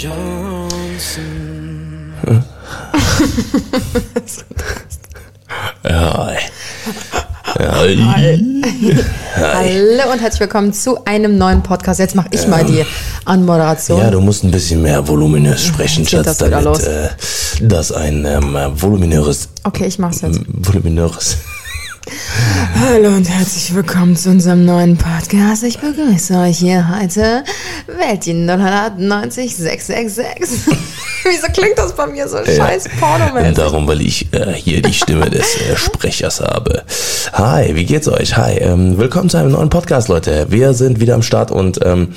Johnsons. Ja, Hallo und herzlich willkommen zu einem neuen Podcast. Jetzt mache ich mal die Anmoderation. ja, du musst ein bisschen mehr voluminös sprechen, jetzt geht Schatz, das damit äh, das ein ähm, voluminöres, okay, ich mach's jetzt. voluminöres. Hallo und herzlich willkommen zu unserem neuen Podcast. Ich begrüße euch hier heute Welti 098 666. Wieso klingt das bei mir so scheiß Und pornomäßig? darum, weil ich äh, hier die Stimme des äh, Sprechers habe. Hi, wie geht's euch? Hi, ähm, willkommen zu einem neuen Podcast, Leute. Wir sind wieder am Start und ähm,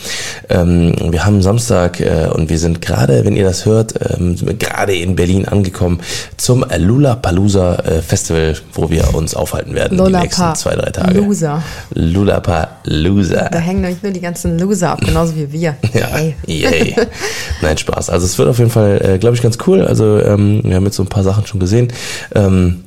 ähm, wir haben Samstag äh, und wir sind gerade, wenn ihr das hört, ähm, gerade in Berlin angekommen zum Lula äh, Festival, wo wir uns aufhalten werden die nächsten zwei, drei Tage. Loser. Lulapalooza. Da hängen nämlich nur die ganzen Loser ab, genauso wie wir. Ja, Ey. yay. Nein, Spaß. Also es wird auf jeden Fall, äh, glaube ich, ganz cool. Also ähm, wir haben jetzt so ein paar Sachen schon gesehen. Ähm,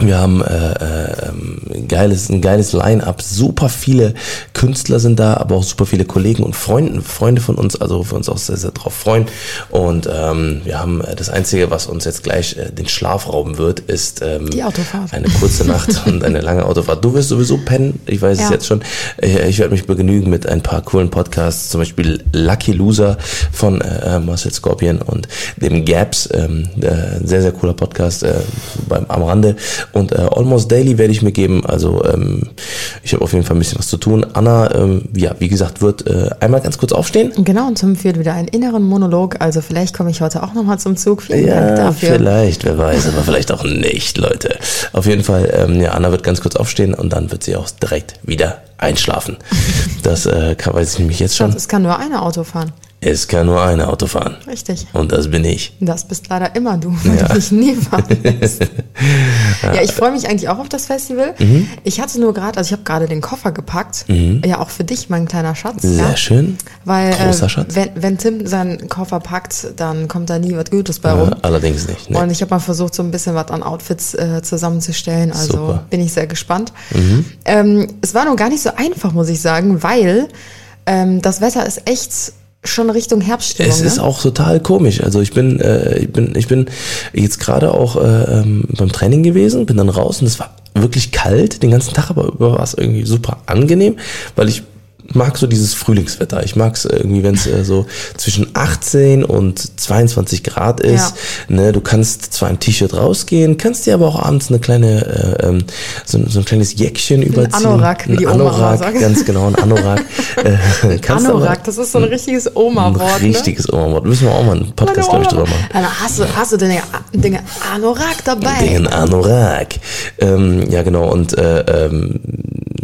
wir haben äh, äh, ähm, ein geiles, ein geiles Line-up. Super viele Künstler sind da, aber auch super viele Kollegen und Freunde, Freunde von uns, also wir uns auch sehr, sehr drauf freuen. Und ähm, wir haben äh, das Einzige, was uns jetzt gleich äh, den Schlaf rauben wird, ist ähm, Die Autofahrt. eine kurze Nacht und eine lange Autofahrt. Du wirst sowieso pennen, ich weiß es Ja. jetzt schon. Äh, Ich werde mich begnügen mit ein paar coolen Podcasts, zum Beispiel Lucky Loser von äh, Marcel Scorpion und dem Gaps, ähm, äh, sehr, sehr cooler Podcast äh, beim, am Rande. Und äh, Almost Daily werde ich mir geben. Also ähm, ich habe auf jeden Fall ein bisschen was zu tun. Anna, ähm, ja, wie gesagt, wird äh, einmal ganz kurz aufstehen. Genau, und Tim führt wieder einen inneren Monolog. Also vielleicht komme ich heute auch nochmal zum Zug. Vielen Dank Ja, dafür. vielleicht, wer weiß, aber vielleicht auch nicht, Leute. Auf jeden Fall, ähm, ja, Anna wird ganz kurz aufstehen und dann wird sie auch direkt wieder einschlafen. Das äh, kann, weiß ich nämlich jetzt schon. Es kann nur eine Auto fahren. Es kann nur eine Auto fahren. Richtig. Und das bin ich. Das bist leider immer du, weil Ja. du mich nie fahren lässt. ja, ich freue mich eigentlich auch auf das Festival. Mhm. Ich hatte nur gerade, also ich habe gerade den Koffer gepackt. Ja, auch für dich, mein kleiner Schatz. Sehr ja. schön. Weil Großer äh, Schatz. Wenn, wenn Tim seinen Koffer packt, dann kommt da nie was Gutes bei rum. Äh, allerdings nicht. Ne? Und ich habe mal versucht, so ein bisschen was an Outfits äh, zusammenzustellen. Also Super. Mhm. bin ich sehr gespannt. Ähm, es war nun gar nicht so einfach, muss ich sagen, weil ähm, das Wetter ist echt schon Richtung Herbststimmung. Es ist ne? auch total komisch. Also ich bin, äh, ich bin, ich bin jetzt gerade auch äh, ähm, beim Training gewesen, bin dann raus und es war wirklich kalt den ganzen Tag, aber über war es irgendwie super angenehm, weil ich mag so dieses Frühlingswetter. Ich mag es irgendwie, wenn es äh, so zwischen 18 und 22 Grad ist. Ne, du kannst zwar im T-Shirt rausgehen, kannst dir aber auch abends eine kleine, äh, ähm, so, so ein kleines Jäckchen überziehen. Anorak, wie ein die Oma Anorak, sagt. ganz genau, ein Anorak. äh, kannst aber- Anorak, das ist so ein richtiges ein Oma-Wort. Ne? richtiges Oma-Wort. Müssen wir auch mal einen Podcast, glaube ich, drüber machen. Dann hast du, hast du den Dinge Anorak dabei. Den Anorak. Ähm, ja, genau. Und, äh, ähm,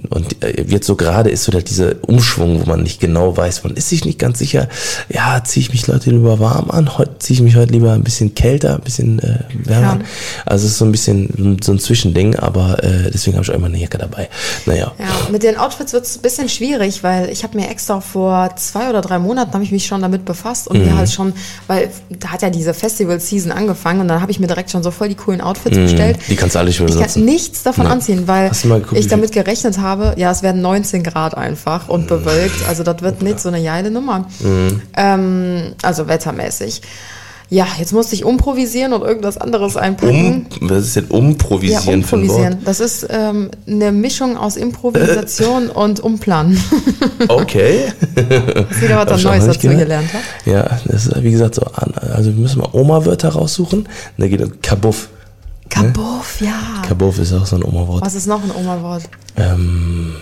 und äh, jetzt so gerade ist so halt dieser Umschwung, wo man nicht genau weiß, man ist sich nicht ganz sicher, ja, ziehe ich mich Leute lieber warm an, heute ziehe ich mich heute lieber ein bisschen kälter, ein bisschen äh, wärmer Ja. an. Also es ist so ein bisschen so ein Zwischending, aber äh, deswegen habe ich auch immer eine Jacke dabei. Naja. Ja, mit den Outfits wird es ein bisschen schwierig, weil ich habe mir extra vor zwei oder drei Monaten habe ich mich schon damit befasst und Mhm. mir halt schon, weil da hat ja diese Festival-Season angefangen und dann habe ich mir direkt schon so voll die coolen Outfits bestellt. Die kannst du alle nicht mehr Ich kann nichts davon Nein. anziehen, weil geguckt, ich damit gerechnet habe, ja, es werden 19 Grad einfach Mhm. und bewölkt. Also das wird nicht so eine geile Nummer. Ähm, also wettermäßig. Ja, jetzt musste ich umprovisieren und irgendwas anderes einpacken. Um, was ist denn Ja, umprovisieren improvisieren. Das ist ähm, eine Mischung aus Improvisation und Umplanen. Okay. Wieder was Neues dazu gelernt habe. Ja, das ist wie gesagt so. Also wir müssen mal Oma-Wörter raussuchen. Da geht es Kabuff. Kabuff, ja. Kabuff ist auch so ein Oma-Wort. Was ist noch ein Oma-Wort? Ähm,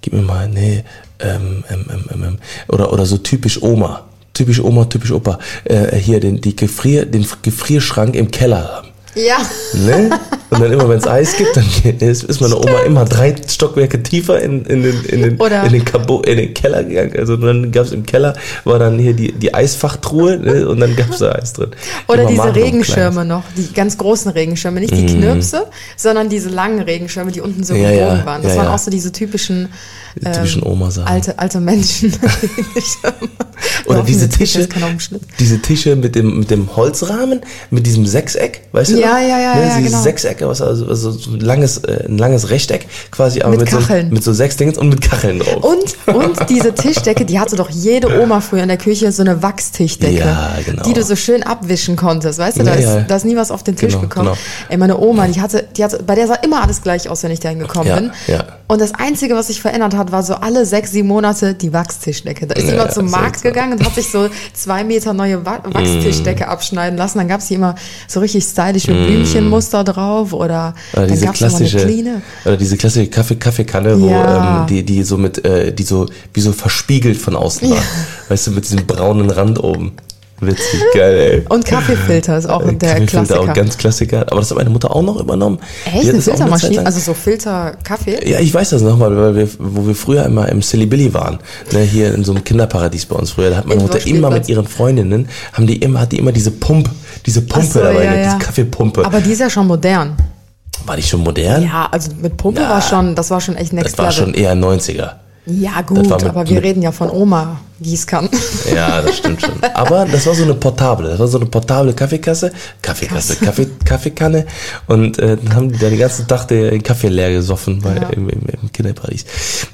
gib mir mal, nee, ähm, ähm, ähm, ähm, ähm, oder, oder so typisch Oma. Typisch Oma, typisch Opa. Äh, hier den, die Gefrier, den Gefrierschrank im Keller haben. Ja. Ne? Und dann immer, wenn es Eis gibt, dann ist, ist meine Oma immer drei Stockwerke tiefer in, in, den, in, den, Oder- in, den Kabo, in den Keller gegangen. Also dann gab es im Keller, war dann hier die, die Eisfachtruhe ne? und dann gab es da Eis drin. Oder Immer diese Regenschirme noch, die ganz großen Regenschirme, nicht die Knirpse, sondern diese langen Regenschirme, die unten so. Ja, gebogen ja, waren. Das ja, waren auch so diese typischen, Die typischen Oma-Sachen. alte, alte Menschen. Oder diese Tische Tische, diese Tische mit dem, mit dem Holzrahmen, mit diesem Sechseck, weißt du? Ja, noch? ja, ja, ne, ja, genau. Sechseck, was also, also so ein langes, äh, ein langes Rechteck quasi, aber Mit mit, so, Kacheln. mit so sechs Dingen und mit Kacheln drauf. Und, und diese Tischdecke, die hatte doch jede Oma früher in der Küche so eine Wachstischdecke, Ja, genau. die du so schön abwischen konntest. Weißt du, da, Ja, ist, ja. da ist nie was auf den Tisch Genau, gekommen. genau. Ey, meine Oma, die hatte, die hatte, bei der sah immer alles gleich aus, wenn ich dahin gekommen Ja, bin. ja. Und das Einzige, was sich verändert hat, war so alle sechs, sieben Monate die Wachstischdecke. Da ist Ja, immer ja, zum Markt gegangen und hat sich so zwei Meter neue Wa Wachstischdecke Mm. abschneiden lassen. Dann gab's die immer so richtig stylisch mit Blümchenmuster drauf oder, Oder dann mal eine oder diese klassische Kaffee, Kaffeekanne, wo Ja. ähm, die, die so mit, äh, die so wie so verspiegelt von außen war. Weißt du, mit diesem braunen Rand oben. Witzig, geil, ey. Und Kaffeefilter ist auch Äh, der Kaffeefilter Klassiker. auch ganz Klassiker. Aber das hat meine Mutter auch noch übernommen. Die Echt? hat Eine Filtermaschine? lang- Also so Filter-Kaffee? ja, ich weiß das noch mal, weil wir, wo wir früher immer im Silly Billy waren, ne, hier in so einem Kinderparadies bei uns früher, da hat meine Mutter immer mit ihren Freundinnen, haben die immer, hat die immer diese Pump, diese Pumpe so, dabei, ja, ne, ja. diese Kaffeepumpe. Aber die ist ja schon modern. war die schon modern? Ja, also mit Pumpe Na, war schon, das war schon echt das next war Level. schon eher 90er. Ja, gut, aber wir reden ja von Oma, kann. Ja, das stimmt schon. Aber das war so eine portable, das war so eine portable Kaffeekasse, Kaffeekasse, Kaffee, Kaffeekanne und äh, dann haben die da den ganzen Tag den Kaffee leer gesoffen bei, Ja. im, im, im Kinderparadies.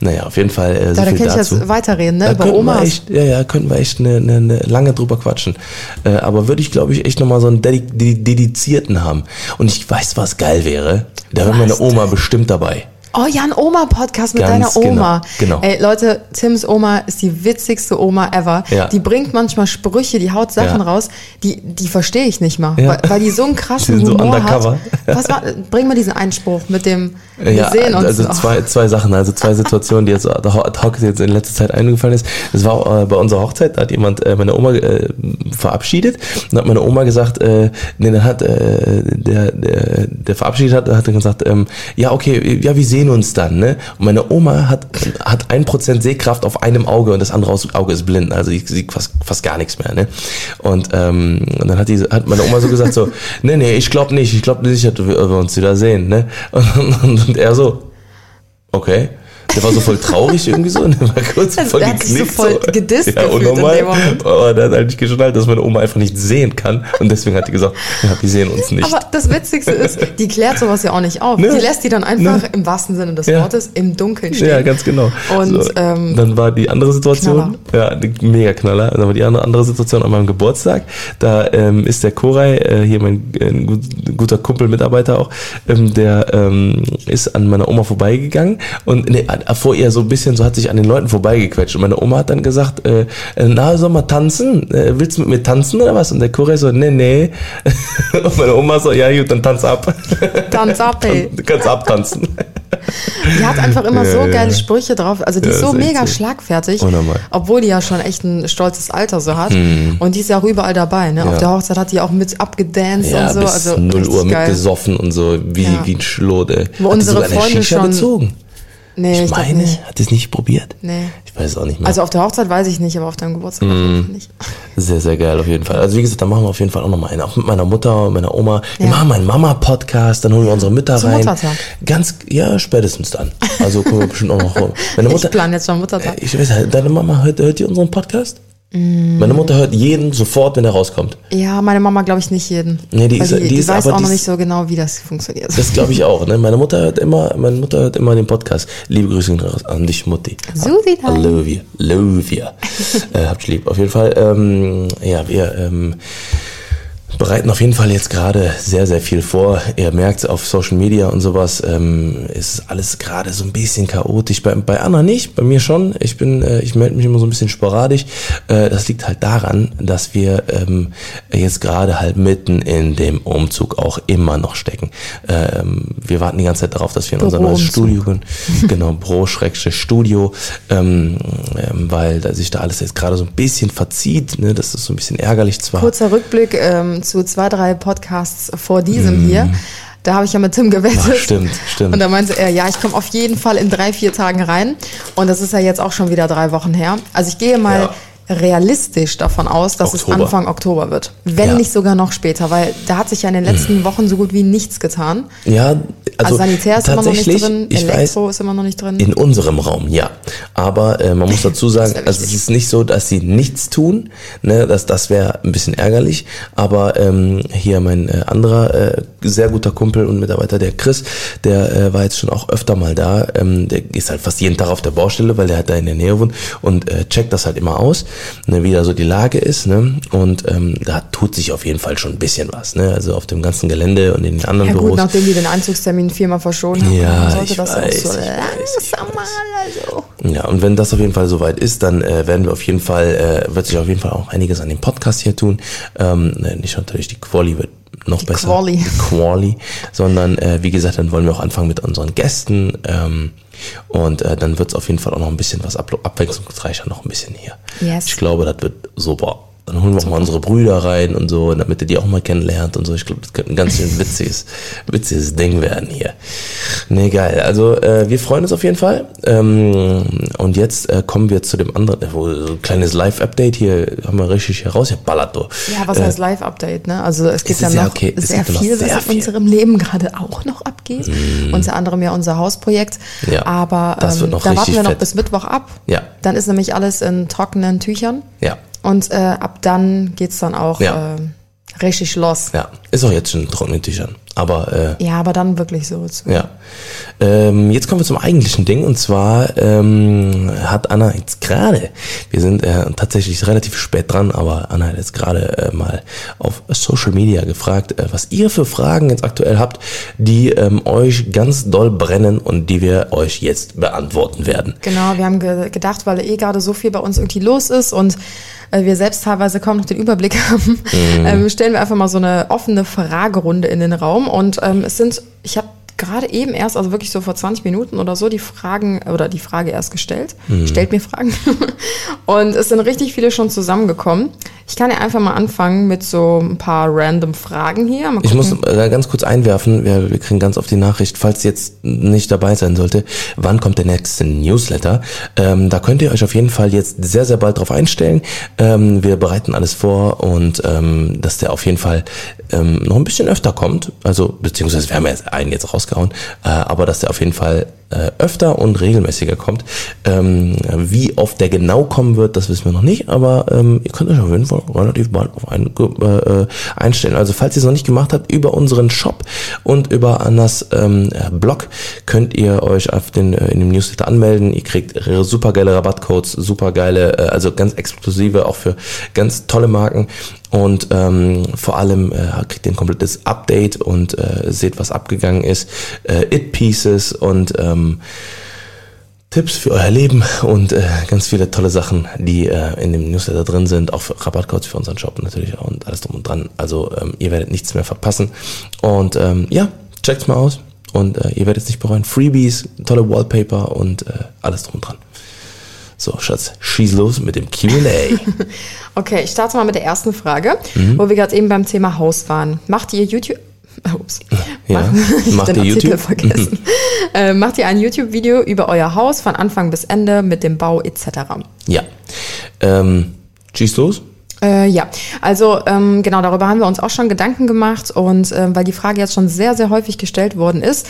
Naja, auf jeden Fall äh, so Da, da kann ich dazu. jetzt weiterreden, ne? Da Über Omas. echt, ja, ja, könnten wir echt eine, eine, eine lange drüber quatschen. Äh, aber würde ich, glaube ich, echt nochmal so einen dedi dedi dedizierten haben. Und ich weiß, was geil wäre. Da wäre meine Oma bestimmt dabei. Oh ja, ein Oma-Podcast mit Ganz deiner Oma. genau, genau. Ey, Leute, Tims Oma ist die witzigste Oma ever. Ja. Die bringt manchmal Sprüche, die haut Sachen Ja. raus, die, die verstehe ich nicht mal. Ja. Weil, weil die so einen krassen Die sind so Humor undercover. hat. Was war, bring mal diesen Einspruch mit dem, wir sehen uns also noch. zwei, zwei Sachen, also zwei Situationen, die jetzt ad hoc jetzt in letzter Zeit eingefallen ist. Es war äh, bei unserer Hochzeit, da hat jemand äh, meine Oma äh, verabschiedet und hat meine Oma gesagt, äh, nee, dann hat äh, der, der, der verabschiedet hat, hat dann gesagt, ähm, ja okay, ja wir sehen uns dann, ne? Und meine Oma hat ein Prozent Sehkraft auf einem Auge und das andere Auge ist blind, also ich sieht fast fast gar nichts mehr, ne? Und, ähm, und dann hat die hat meine Oma so gesagt so, nee nee, ich glaube nicht, ich glaube nicht, dass wir, wir uns wieder sehen, ne? Und, und, und er so, Okay. Der war so voll traurig irgendwie so und der war kurz Also voll der hat sich so geknickt. voll gedisst ja, gefühlt in unnormal. dem Moment. Aber der hat halt nicht geschnallt, dass meine Oma einfach nicht sehen kann und deswegen hat die gesagt, ja, wir sehen uns nicht. Aber das Witzigste ist, die klärt sowas ja auch nicht auf. Ne. Die lässt die dann einfach Ne. im wahrsten Sinne des Ja. Wortes im Dunkeln stehen. ja, ganz genau. Und so, ähm, dann war die andere Situation, ja, die- mega Knaller. Dann war die andere, andere Situation an meinem Geburtstag. Da ähm, ist der Koray, äh, hier mein äh, guter Kumpel, Mitarbeiter auch, ähm, der ähm, ist an meiner Oma vorbeigegangen und nee, vor ihr so ein bisschen, so hat sich an den Leuten vorbeigequetscht. Und meine Oma hat dann gesagt, äh, äh, na, soll mal tanzen? Äh, willst du mit mir tanzen oder was? Und der Koray so, nee, nee. Und meine Oma so, ja gut, dann tanz ab. Tanz ab, ey. Du kannst abtanzen. Die hat einfach immer Ja, so ja, geile ja. Sprüche drauf. Also die Ja, ist so ist mega so. schlagfertig. Unnormal. Obwohl die ja schon echt ein stolzes Alter so hat. Und die ist ja auch überall dabei. Ne? Auf Mhm. Der Hochzeit hat die auch mit abgedanced Ja, und so. bis Also 0 richtig Uhr geil. mitgesoffen und so, wie, Ja. wie ein Schlot, ey. Wo Hat die unsere Freunde schon- gezogen? Nee, Ich, ich meine, nicht. hat es nicht probiert? Nee. Ich weiß auch nicht mehr. Also auf der Hochzeit weiß ich nicht, aber auf deinem Geburtstag Fall nicht. sehr, sehr geil auf jeden Fall. Also wie gesagt, da machen wir auf jeden Fall auch nochmal einen. Auch mit meiner Mutter, meiner Oma. Wir Ja. machen mal einen Mama-Podcast, dann holen wir unsere Mütter Zum rein. Muttertag. Ganz, ja, spätestens dann. Also können wir bestimmt auch noch holen. Meine Ich Mutter, plane jetzt schon Muttertag. ich weiß, deine Mama hört, hört die unseren Podcast? Mm. Meine Mutter hört jeden sofort, wenn er rauskommt. Ja, meine Mama glaube ich nicht jeden. Nee, die ist- die, die ist weiß aber auch noch die nicht so genau, wie das funktioniert. Das glaube ich auch. Ne? Meine Mutter hört immer, meine Mutter hört immer den Podcast. Liebe Grüße an dich, Mutti. Susi, I love you, love you. äh, habt lieb. Auf jeden Fall, ähm, ja, wir ähm, bereiten auf jeden Fall jetzt gerade sehr, sehr viel vor. Ihr merkt auf Social Media und sowas, ähm, ist alles gerade so ein bisschen chaotisch. Bei, bei Anna nicht, bei mir schon. Ich bin, äh, ich melde mich immer so ein bisschen sporadisch. Äh, das liegt halt daran, dass wir ähm, jetzt gerade halt mitten in dem Umzug auch immer noch stecken. Ähm, wir warten die ganze Zeit darauf, dass wir in unser neues. Studio gehen. genau, Bro-Studio, ähm, ähm, weil sich da alles jetzt gerade so ein bisschen verzieht. Ne? Das ist so ein bisschen ärgerlich zwar. Kurzer Rückblick ähm, zu zwei, drei Podcasts vor diesem hier. Da habe ich ja mit Tim gewettet. Ach, stimmt, stimmt. Und da meinte er, ja, ich komme auf jeden Fall in drei, vier Tagen rein. Und das ist ja jetzt auch schon wieder drei Wochen her. Also ich gehe mal Ja. Realistisch davon aus, dass Oktober. es Anfang Oktober wird. Wenn Ja. nicht sogar noch später, weil da hat sich ja in den letzten Wochen so gut wie nichts getan. Ja, Also, also, Sanitär ist immer noch nicht drin, ich weiß, Elektro ist immer noch nicht drin. In unserem Raum, ja. Aber äh, man muss dazu sagen, also es ist nicht so, dass sie nichts tun. Ne, das das wäre ein bisschen ärgerlich. Aber ähm, hier mein äh, anderer äh, sehr guter Kumpel und Mitarbeiter, der Chris, der äh, war jetzt schon auch öfter mal da. Ähm, der ist halt fast jeden Tag auf der Baustelle, weil der halt da in der Nähe wohnt und äh, checkt das halt immer aus, ne, wie da so die Lage ist. Ne? Und ähm, da tut sich auf jeden Fall schon ein bisschen was. Ne? Also auf dem ganzen Gelände und in den anderen ja gut, Büros. nachdem die den Einzugstermin viermal verschoben haben, Ja, sollte ich das weiß, auch so langsam mal, also. Ja, und wenn das auf jeden Fall soweit ist, dann äh, werden wir auf jeden Fall, äh, wird sich auf jeden Fall auch einiges an dem Podcast hier tun. Ähm, ne, nicht natürlich die Quali wird noch Die besser. Quali. Quali. Sondern äh, wie gesagt, dann wollen wir auch anfangen mit unseren Gästen. Ähm, und äh, dann wird es auf jeden Fall auch noch ein bisschen was ab abwechslungsreicher, noch ein bisschen hier. Yes. Ich glaube, das wird super. Dann holen wir auch mal unsere Brüder rein und so, damit ihr die auch mal kennenlernt und so. Ich glaube, das könnte ein ganz schön witziges, witziges Ding werden hier. Nee, geil. Also äh, wir freuen uns auf jeden Fall. Ähm, und jetzt äh, kommen wir zu dem anderen, äh, wo, so ein kleines Live-Update hier haben wir richtig herausgeballert. Du. Ja, was heißt Live-Update, ne? Also es gibt ja noch ja okay, sehr viel, sehr was in unserem Leben gerade auch noch abgeht. Unter anderem ja unser Hausprojekt. Ja, Aber ähm, da warten wir noch fett. bis Mittwoch ab. Ja. Dann ist nämlich alles in trockenen Tüchern. Ja, Und äh, ab dann geht's dann auch Ja. äh, richtig los. ja. Ist auch jetzt schon in trockenen Tüchern. Aber äh, Ja, aber dann wirklich so. Zu. Ja. Ähm, jetzt kommen wir zum eigentlichen Ding und zwar ähm, hat Anna jetzt gerade, wir sind äh, tatsächlich relativ spät dran, aber Anna hat jetzt gerade äh, mal auf Social Media gefragt, äh, was ihr für Fragen jetzt aktuell habt, die ähm, euch ganz doll brennen und die wir euch jetzt beantworten werden. Genau, wir haben ge gedacht, weil eh gerade so viel bei uns irgendwie los ist und äh, wir selbst teilweise kaum noch den Überblick haben, Mhm. ähm, stellen wir einfach mal so eine offene Fragerunde in den Raum. Und ähm, es sind, ich habe gerade eben erst, also wirklich so vor 20 Minuten oder so, die Fragen oder die Frage erst gestellt. Mhm. Stellt mir Fragen. und es sind richtig viele schon zusammengekommen. Ich kann ja einfach mal anfangen mit so ein paar random Fragen hier. Ich muss äh, ganz kurz einwerfen, wir, wir kriegen ganz oft die Nachricht, falls jetzt nicht dabei sein sollte, wann kommt der nächste Newsletter? Ähm, da könnt ihr euch auf jeden Fall jetzt sehr, sehr bald drauf einstellen. Ähm, wir bereiten alles vor und ähm, dass der auf jeden Fall ähm, noch ein bisschen öfter kommt. Also, beziehungsweise wir haben ja einen jetzt rausgehauen, äh, aber dass der auf jeden Fall äh, öfter und regelmäßiger kommt. Ähm, wie oft der genau kommen wird, das wissen wir noch nicht, aber ähm, ihr könnt euch auf jeden Fall relativ bald auf einen äh, äh, einstellen. Also falls ihr es noch nicht gemacht habt, über unseren Shop und über Annas ähm, äh, Blog könnt ihr euch auf den, äh, in dem Newsletter anmelden. Ihr kriegt super geile Rabattcodes, super geile, äh, also ganz exklusive, auch für ganz tolle Marken. Und ähm, vor allem äh, kriegt ihr ein komplettes Update und äh, seht, was abgegangen ist. Äh, It-Pieces und ähm, Tipps für euer Leben und äh, ganz viele tolle Sachen, die äh, in dem Newsletter drin sind, auch für Rabattcodes für unseren Shop natürlich auch und alles drum und dran. Also ähm, ihr werdet nichts mehr verpassen. Und ähm, ja, checkt's mal aus und äh, ihr werdet es nicht bereuen. Freebies, tolle Wallpaper und äh, alles drum und dran. So, Schatz, schieß los mit dem Q&A. Okay, ich starte mal mit der ersten Frage, Mhm. wo wir gerade eben beim Thema Haus waren. Macht ihr YouTube? Ups. Ja, Mach- ich macht den ihr YouTube? vergessen. äh, macht ihr ein YouTube-Video über euer Haus von Anfang bis Ende mit dem Bau etc.? ja. Ähm, schieß los. Äh, ja, also ähm, genau darüber haben wir uns auch schon Gedanken gemacht und ähm, weil die Frage jetzt schon sehr, sehr häufig gestellt worden ist,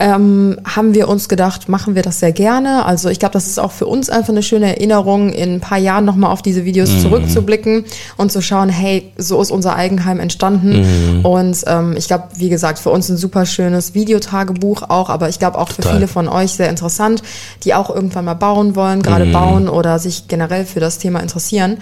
ähm, haben wir uns gedacht, machen wir das sehr gerne. Also ich glaube, das ist auch für uns einfach eine schöne Erinnerung, in ein paar Jahren nochmal auf diese Videos zurückzublicken und zu schauen, hey, so ist unser Eigenheim entstanden. Und ähm, ich glaube, wie gesagt, für uns ein super schönes Videotagebuch auch, aber ich glaube auch für Total. viele von euch sehr interessant, die auch irgendwann mal bauen wollen, gerade bauen oder sich generell für das Thema interessieren.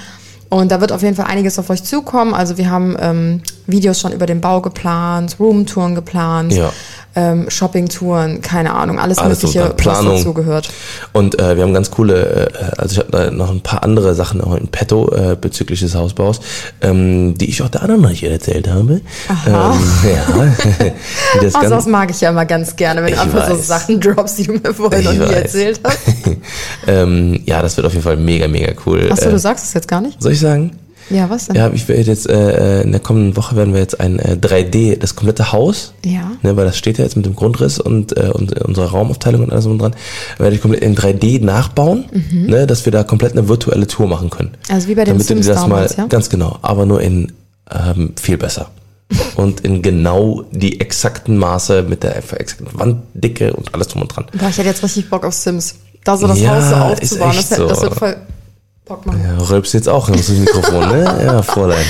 Und da wird auf jeden Fall einiges auf euch zukommen. Also wir haben ähm, Videos schon über den Bau geplant, Roomtouren geplant, Ja. Ähm, Shoppingtouren, keine Ahnung, alles, Alles Mögliche, Planung. was dazu gehört. Und äh, wir haben ganz coole, äh, also ich habe da noch ein paar andere Sachen auch in petto äh, bezüglich des Hausbaus, ähm, die ich auch der anderen noch nicht erzählt habe. Aha. Ähm, ja. das Also das mag ich ja immer ganz gerne, wenn Ich du einfach so. Sachen droppst, die du mir vorher noch nie weiß. erzählt hast. ähm, ja, das wird auf jeden Fall mega, mega cool. Achso, Äh, du sagst es jetzt gar nicht? soll ich sagen? Ja, was denn? Ja, ich werde jetzt äh, in der kommenden Woche werden wir jetzt ein äh, 3D, das komplette Haus, Ja. ne, weil das steht ja jetzt mit dem Grundriss und, äh, und unserer Raumaufteilung und alles und dran, werde ich komplett in 3D nachbauen, ne, dass wir da komplett eine virtuelle Tour machen können. Mhm. Also wie bei den Damit Sims du das damals, mal, ja? ganz genau, aber nur in ähm, viel besser. und in genau die exakten Maße mit der exakten Wanddicke und alles drum und dran. Boah, ich hätte jetzt richtig Bock auf Sims. Da so das Ja, Haus so ist aufzubauen, das, hätte- das so. wird voll Bock machen. Ja, rülpst jetzt auch ins Mikrofon, ne? Ja, Fräulein.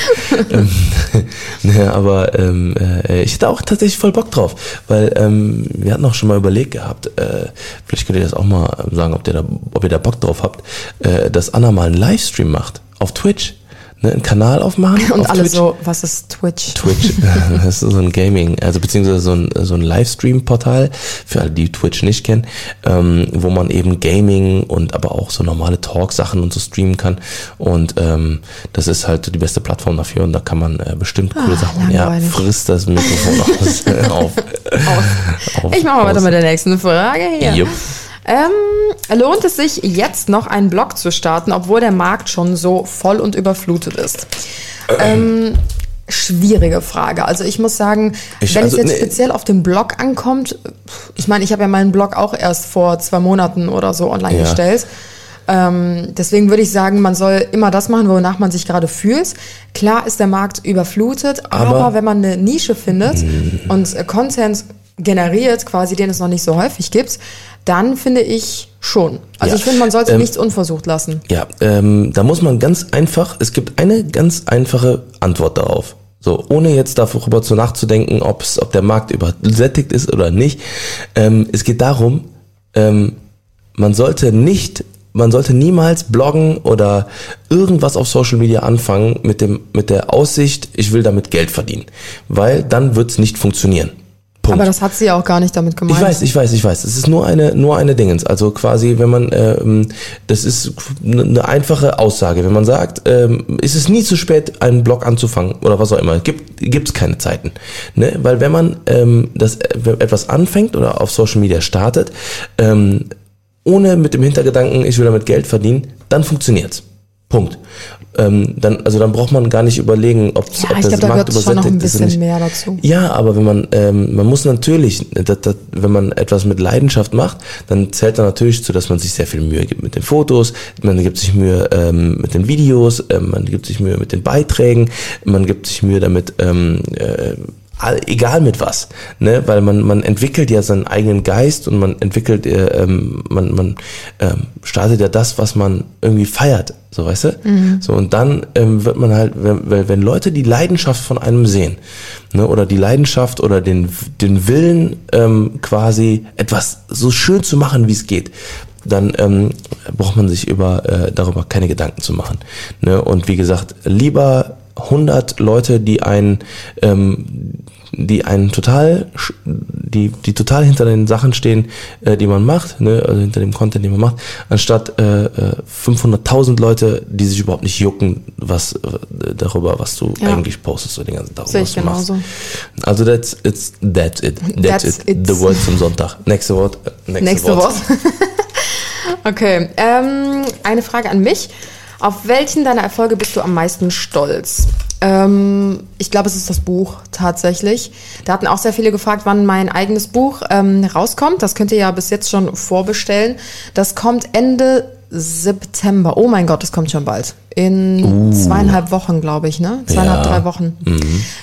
ähm, ne, aber ähm, äh, ich hätte auch tatsächlich voll Bock drauf, weil ähm, wir hatten auch schon mal überlegt gehabt, äh, vielleicht könnt ihr das auch mal sagen, ob ihr da, ob ihr da Bock drauf habt, äh, dass Anna mal einen Livestream macht auf Twitch, ne, einen Kanal aufmachen Und auf alle Twitch. so, was ist Twitch? Twitch, das ist so ein Gaming, also beziehungsweise so ein, so ein Livestream-Portal, für alle, die Twitch nicht kennen, ähm, wo man eben Gaming und aber auch so normale Talk-Sachen und so streamen kann. Und ähm, das ist halt die beste Plattform dafür und da kann man äh, bestimmt coole Sachen. Ja, Ah, langweilig. frisst das Mikrofon aus, auf. auf. Ich mache mal weiter mit der nächsten Frage hier. Jupp. Ähm, lohnt es sich jetzt noch einen Blog zu starten, obwohl der Markt schon so voll und überflutet ist? Ähm, schwierige Frage. Also ich muss sagen, Ich- wenn also, es jetzt nee. speziell auf den Blog ankommt, ich meine, ich habe ja meinen Blog auch erst vor zwei Monaten oder so online Ja. gestellt. Ähm, deswegen würde ich sagen, man soll immer das machen, wonach man sich gerade fühlt. Klar ist der Markt überflutet, aber, Aber- wenn man eine Nische findet und äh, Content generiert, quasi den es noch nicht so häufig gibt, dann finde ich schon. Also Ja. ich finde, man sollte Ähm, nichts unversucht lassen. Ja, ähm, da muss man ganz einfach, es gibt eine ganz einfache Antwort darauf. So, ohne jetzt darüber zu nachzudenken, ob's, ob der Markt übersättigt ist oder nicht. Ähm, es geht darum, ähm, man sollte nicht, man sollte niemals bloggen oder irgendwas auf Social Media anfangen mit dem, mit der Aussicht, ich will damit Geld verdienen. Weil dann wird's nicht funktionieren. Punkt. Aber das hat sie ja auch gar nicht damit gemeint. Ich weiß, ich weiß, ich weiß. Es ist nur eine, nur eine Dingens. Also quasi, wenn man, ähm, das ist eine einfache Aussage. Wenn man sagt, ähm, ist es nie zu spät, einen Blog anzufangen oder was auch immer. Gibt gibt's keine Zeiten, ne? Weil wenn man ähm, das äh, wenn etwas anfängt oder auf Social Media startet, ähm, ohne mit dem Hintergedanken, ich will damit Geld verdienen, dann funktioniert's. Punkt. Ähm, dann, also dann braucht man gar nicht überlegen, ob's, Ja, ob ich das glaube, da Markt ein übersättigt ist oder bisschen nicht. mehr dazu. Ja, aber wenn man, ähm, man muss natürlich, das, das, wenn man etwas mit Leidenschaft macht, dann zählt da natürlich zu, dass man sich sehr viel Mühe gibt mit den Fotos, man gibt sich Mühe ähm, mit den Videos, ähm, man gibt sich Mühe mit den Beiträgen, man gibt sich Mühe damit, ähm, äh, egal mit was, ne, weil man man entwickelt ja seinen eigenen Geist und man entwickelt, äh, ähm, man man ähm, startet ja das, was man irgendwie feiert, so weißt du, so und dann ähm, wird man halt, wenn, wenn wenn Leute die Leidenschaft von einem sehen, ne, oder die Leidenschaft oder den den Willen ähm, quasi etwas so schön zu machen, wie es geht, dann ähm, braucht man sich über äh, darüber keine Gedanken zu machen. Ne? Und wie gesagt, lieber 100 Leute, die einen, ähm, die einen total, die, die total hinter den Sachen stehen, äh, die man macht, ne? also hinter dem Content, den man macht, anstatt äh, äh, 500.000 Leute, die sich überhaupt nicht jucken, was äh, darüber, was du Ja. eigentlich postest oder den ganzen Tag, Sehe was ich du machst. genauso. Also that's it's that's it. That's, That's it. it. The word zum Sonntag. Nächste Wort. äh, Nächste, Nächste Wort. Wort. okay, ähm, eine Frage an mich. Auf welchen deiner Erfolge bist du am meisten stolz? Ähm, ich glaube, es ist das Buch tatsächlich. Da hatten auch sehr viele gefragt, wann mein eigenes Buch ähm, rauskommt. Das könnt ihr ja bis jetzt schon vorbestellen. Das kommt Ende September. Oh mein Gott, das kommt schon bald. In zweieinhalb Wochen, glaube ich, ne? Zweieinhalb, Uh. Ja. drei Wochen.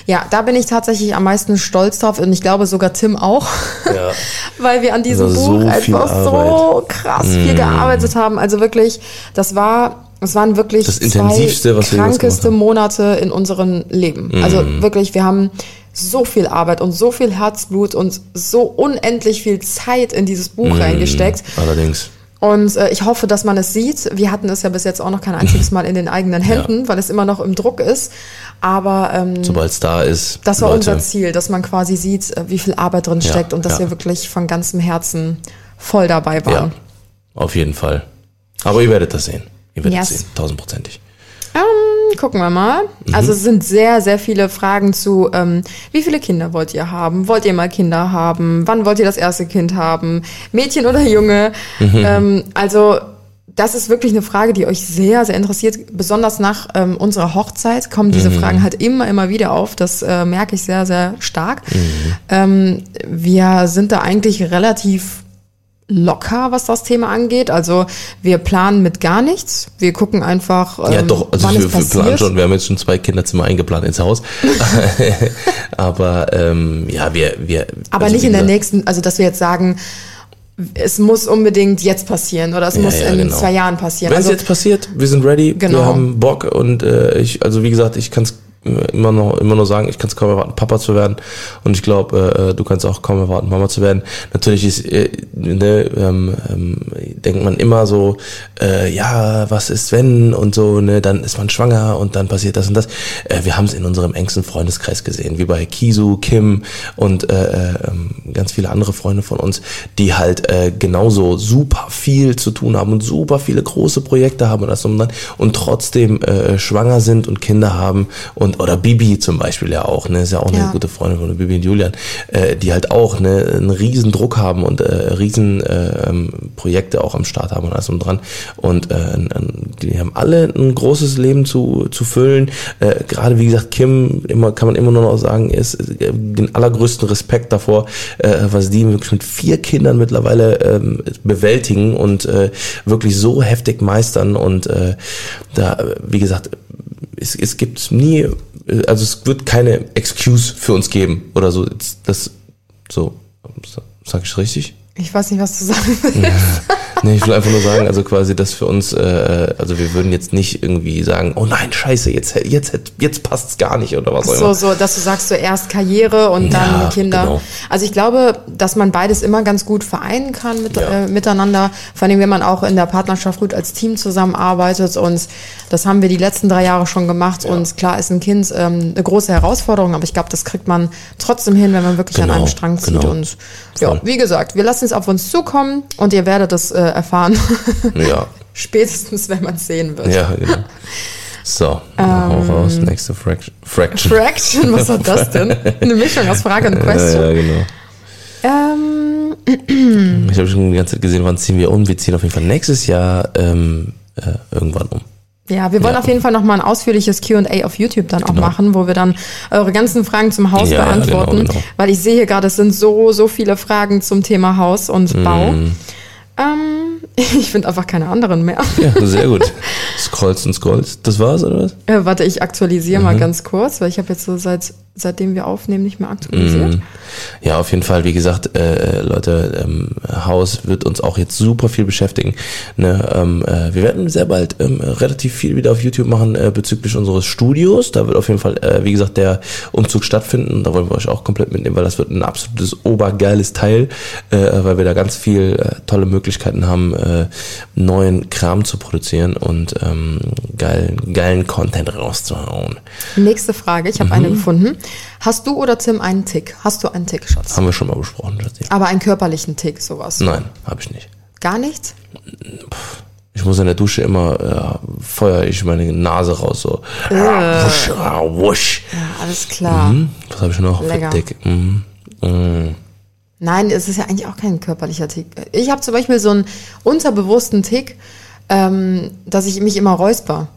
Ja, da bin ich tatsächlich am meisten stolz drauf und ich glaube sogar Tim auch. Ja. Weil wir an diesem war Buch so einfach so krass viel gearbeitet haben. Also wirklich, das war, es waren wirklich Das Intensivste, was krankeste Monate in unserem Leben. Also wirklich, wir haben so viel Arbeit und so viel Herzblut und so unendlich viel Zeit in dieses Buch reingesteckt. Allerdings. Und äh, ich hoffe, dass man es sieht. Wir hatten es ja bis jetzt auch noch kein einziges Mal in den eigenen Händen, weil es immer noch im Druck ist. Aber ähm, Sobald es da ist. das war Leute, unser Ziel, dass man quasi sieht, äh, wie viel Arbeit drin Ja, steckt und dass ja. wir wirklich von ganzem Herzen voll dabei Ja, waren. auf jeden Fall. Aber ihr werdet das sehen. Ihr werdet Yes. es sehen. Tausendprozentig. Ähm, gucken wir mal. Mhm. Also es sind sehr, sehr viele Fragen zu, ähm, wie viele Kinder wollt ihr haben? Wollt ihr mal Kinder haben? Wann wollt ihr das erste Kind haben? Mädchen oder Junge? Mhm. Ähm, also das ist wirklich eine Frage, die euch sehr, sehr interessiert. Besonders nach ähm, unserer Hochzeit kommen diese Fragen halt immer, immer wieder auf. Das äh, merke ich sehr, sehr stark. Ähm, wir sind da eigentlich relativ locker, was das Thema angeht. Also wir planen mit gar nichts. Wir gucken einfach, ähm, Ja, doch, also wir, wir planen schon, wir haben jetzt schon zwei Kinderzimmer eingeplant ins Haus. Aber ähm, ja, wir, wir. Aber also nicht in der nächsten, also dass wir jetzt sagen, es muss unbedingt jetzt passieren oder es Ja, muss ja, in genau. zwei Jahren passieren. Wenn es Also, jetzt passiert, wir sind ready, Genau. wir haben Bock und äh, ich, also wie gesagt, ich kann es immer noch immer nur sagen, ich kann es kaum erwarten, Papa zu werden und ich glaube, äh, du kannst auch kaum erwarten, Mama zu werden. Natürlich ist, äh, ne, ähm, ähm, denkt man immer so, äh, ja, was ist wenn und so, ne, dann ist man schwanger und dann passiert das und das. Äh, wir haben es in unserem engsten Freundeskreis gesehen, wie bei Kisu, Kim und äh, äh, ähm, ganz viele andere Freunde von uns, die halt äh, genauso super viel zu tun haben und super viele große Projekte haben und das und dann und trotzdem äh, schwanger sind und Kinder haben und oder Bibi zum Beispiel ja auch, ne, ist ja auch eine Ja. gute Freundin von Bibi und Julian, äh, die halt auch ne, einen riesen Druck haben und äh, riesen äh, ähm, Projekte auch am Start haben und alles und dran und äh, die haben alle ein großes Leben zu, zu füllen. Äh, Gerade wie gesagt, Kim, immer kann man immer nur noch sagen, ist äh, den allergrößten Respekt davor, äh, was die wirklich mit vier Kindern mittlerweile ähm, bewältigen und äh, wirklich so heftig meistern und äh, da, äh, wie gesagt, es, es gibt nie, äh, also es wird keine Excuse für uns geben oder so. Das, das so, sag ich richtig? ich weiß nicht, was du sagen willst. Nee, ich will einfach nur sagen, also quasi, dass für uns, äh, also wir würden jetzt nicht irgendwie sagen, oh nein, scheiße, jetzt, jetzt, jetzt passt's gar nicht oder was auch So, immer. so, dass du sagst, zuerst Karriere und dann Ja, Kinder. genau. Also ich glaube, dass man beides immer ganz gut vereinen kann mit, Ja. äh, miteinander. Vor allem, wenn man auch in der Partnerschaft gut als Team zusammenarbeitet. Und das haben wir die letzten drei Jahre schon gemacht. Und klar ist ein Kind ähm, eine große Herausforderung, aber ich glaube, das kriegt man trotzdem hin, wenn man wirklich an Genau, einem Strang zieht. genau. Und ja, Voll. wie gesagt, wir lassen es auf uns zukommen und ihr werdet es äh, erfahren. Ja, Spätestens, wenn man es sehen wird. ja, genau. So, Ähm. hau raus, nächste Fraction. Fraction. Fraction, was hat das denn? Eine Mischung aus Frage und Ja, Question. ja, genau. Ähm, Ich habe schon die ganze Zeit gesehen, wann ziehen wir um. Wir ziehen auf jeden Fall nächstes Jahr ähm, äh, irgendwann um. Ja, wir wollen Ja. auf jeden Fall noch mal ein ausführliches Q&A auf YouTube dann auch Genau. machen, wo wir dann eure ganzen Fragen zum Haus Ja, ja, beantworten. genau, genau. Weil ich sehe hier gerade, es sind so, so viele Fragen zum Thema Haus und Bau. Ähm, ich finde einfach keine anderen mehr. Ja, sehr gut. Scrollst und scrollst. Das war's, oder was? Äh, warte, ich aktualisiere Mhm. mal ganz kurz, weil ich habe jetzt so seit seitdem wir aufnehmen nicht mehr aktualisiert. Mhm. Ja, auf jeden Fall, wie gesagt, äh, Leute, ähm, Haus wird uns auch jetzt super viel beschäftigen. Ne? Ähm, äh, wir werden sehr bald ähm, relativ viel wieder auf YouTube machen äh, bezüglich unseres Studios. Da wird auf jeden Fall, äh, wie gesagt, der Umzug stattfinden. Da wollen wir euch auch komplett mitnehmen, weil das wird ein absolutes obergeiles Teil, äh, weil wir da ganz viel äh, tolle Möglichkeiten haben, äh, neuen Kram zu produzieren und ähm, geilen, geilen Content rauszuhauen. Nächste Frage, ich habe Mhm. eine gefunden. Hast du oder Tim einen Tick? Hast du einen Tick, Schatz? Haben wir schon mal besprochen, Schatzi. Aber einen körperlichen Tick, sowas? Nein, habe ich nicht. Gar nichts? Ich muss in der Dusche immer, äh, feuer ich meine Nase raus, so. Wusch, ah, wusch. Ja, alles klar. Hm, Was habe ich noch? Lecker. Dick. Mhm. Mhm. Nein, es ist ja eigentlich auch kein körperlicher Tick. Ich habe zum Beispiel so einen unterbewussten Tick, ähm, dass ich mich immer räusper.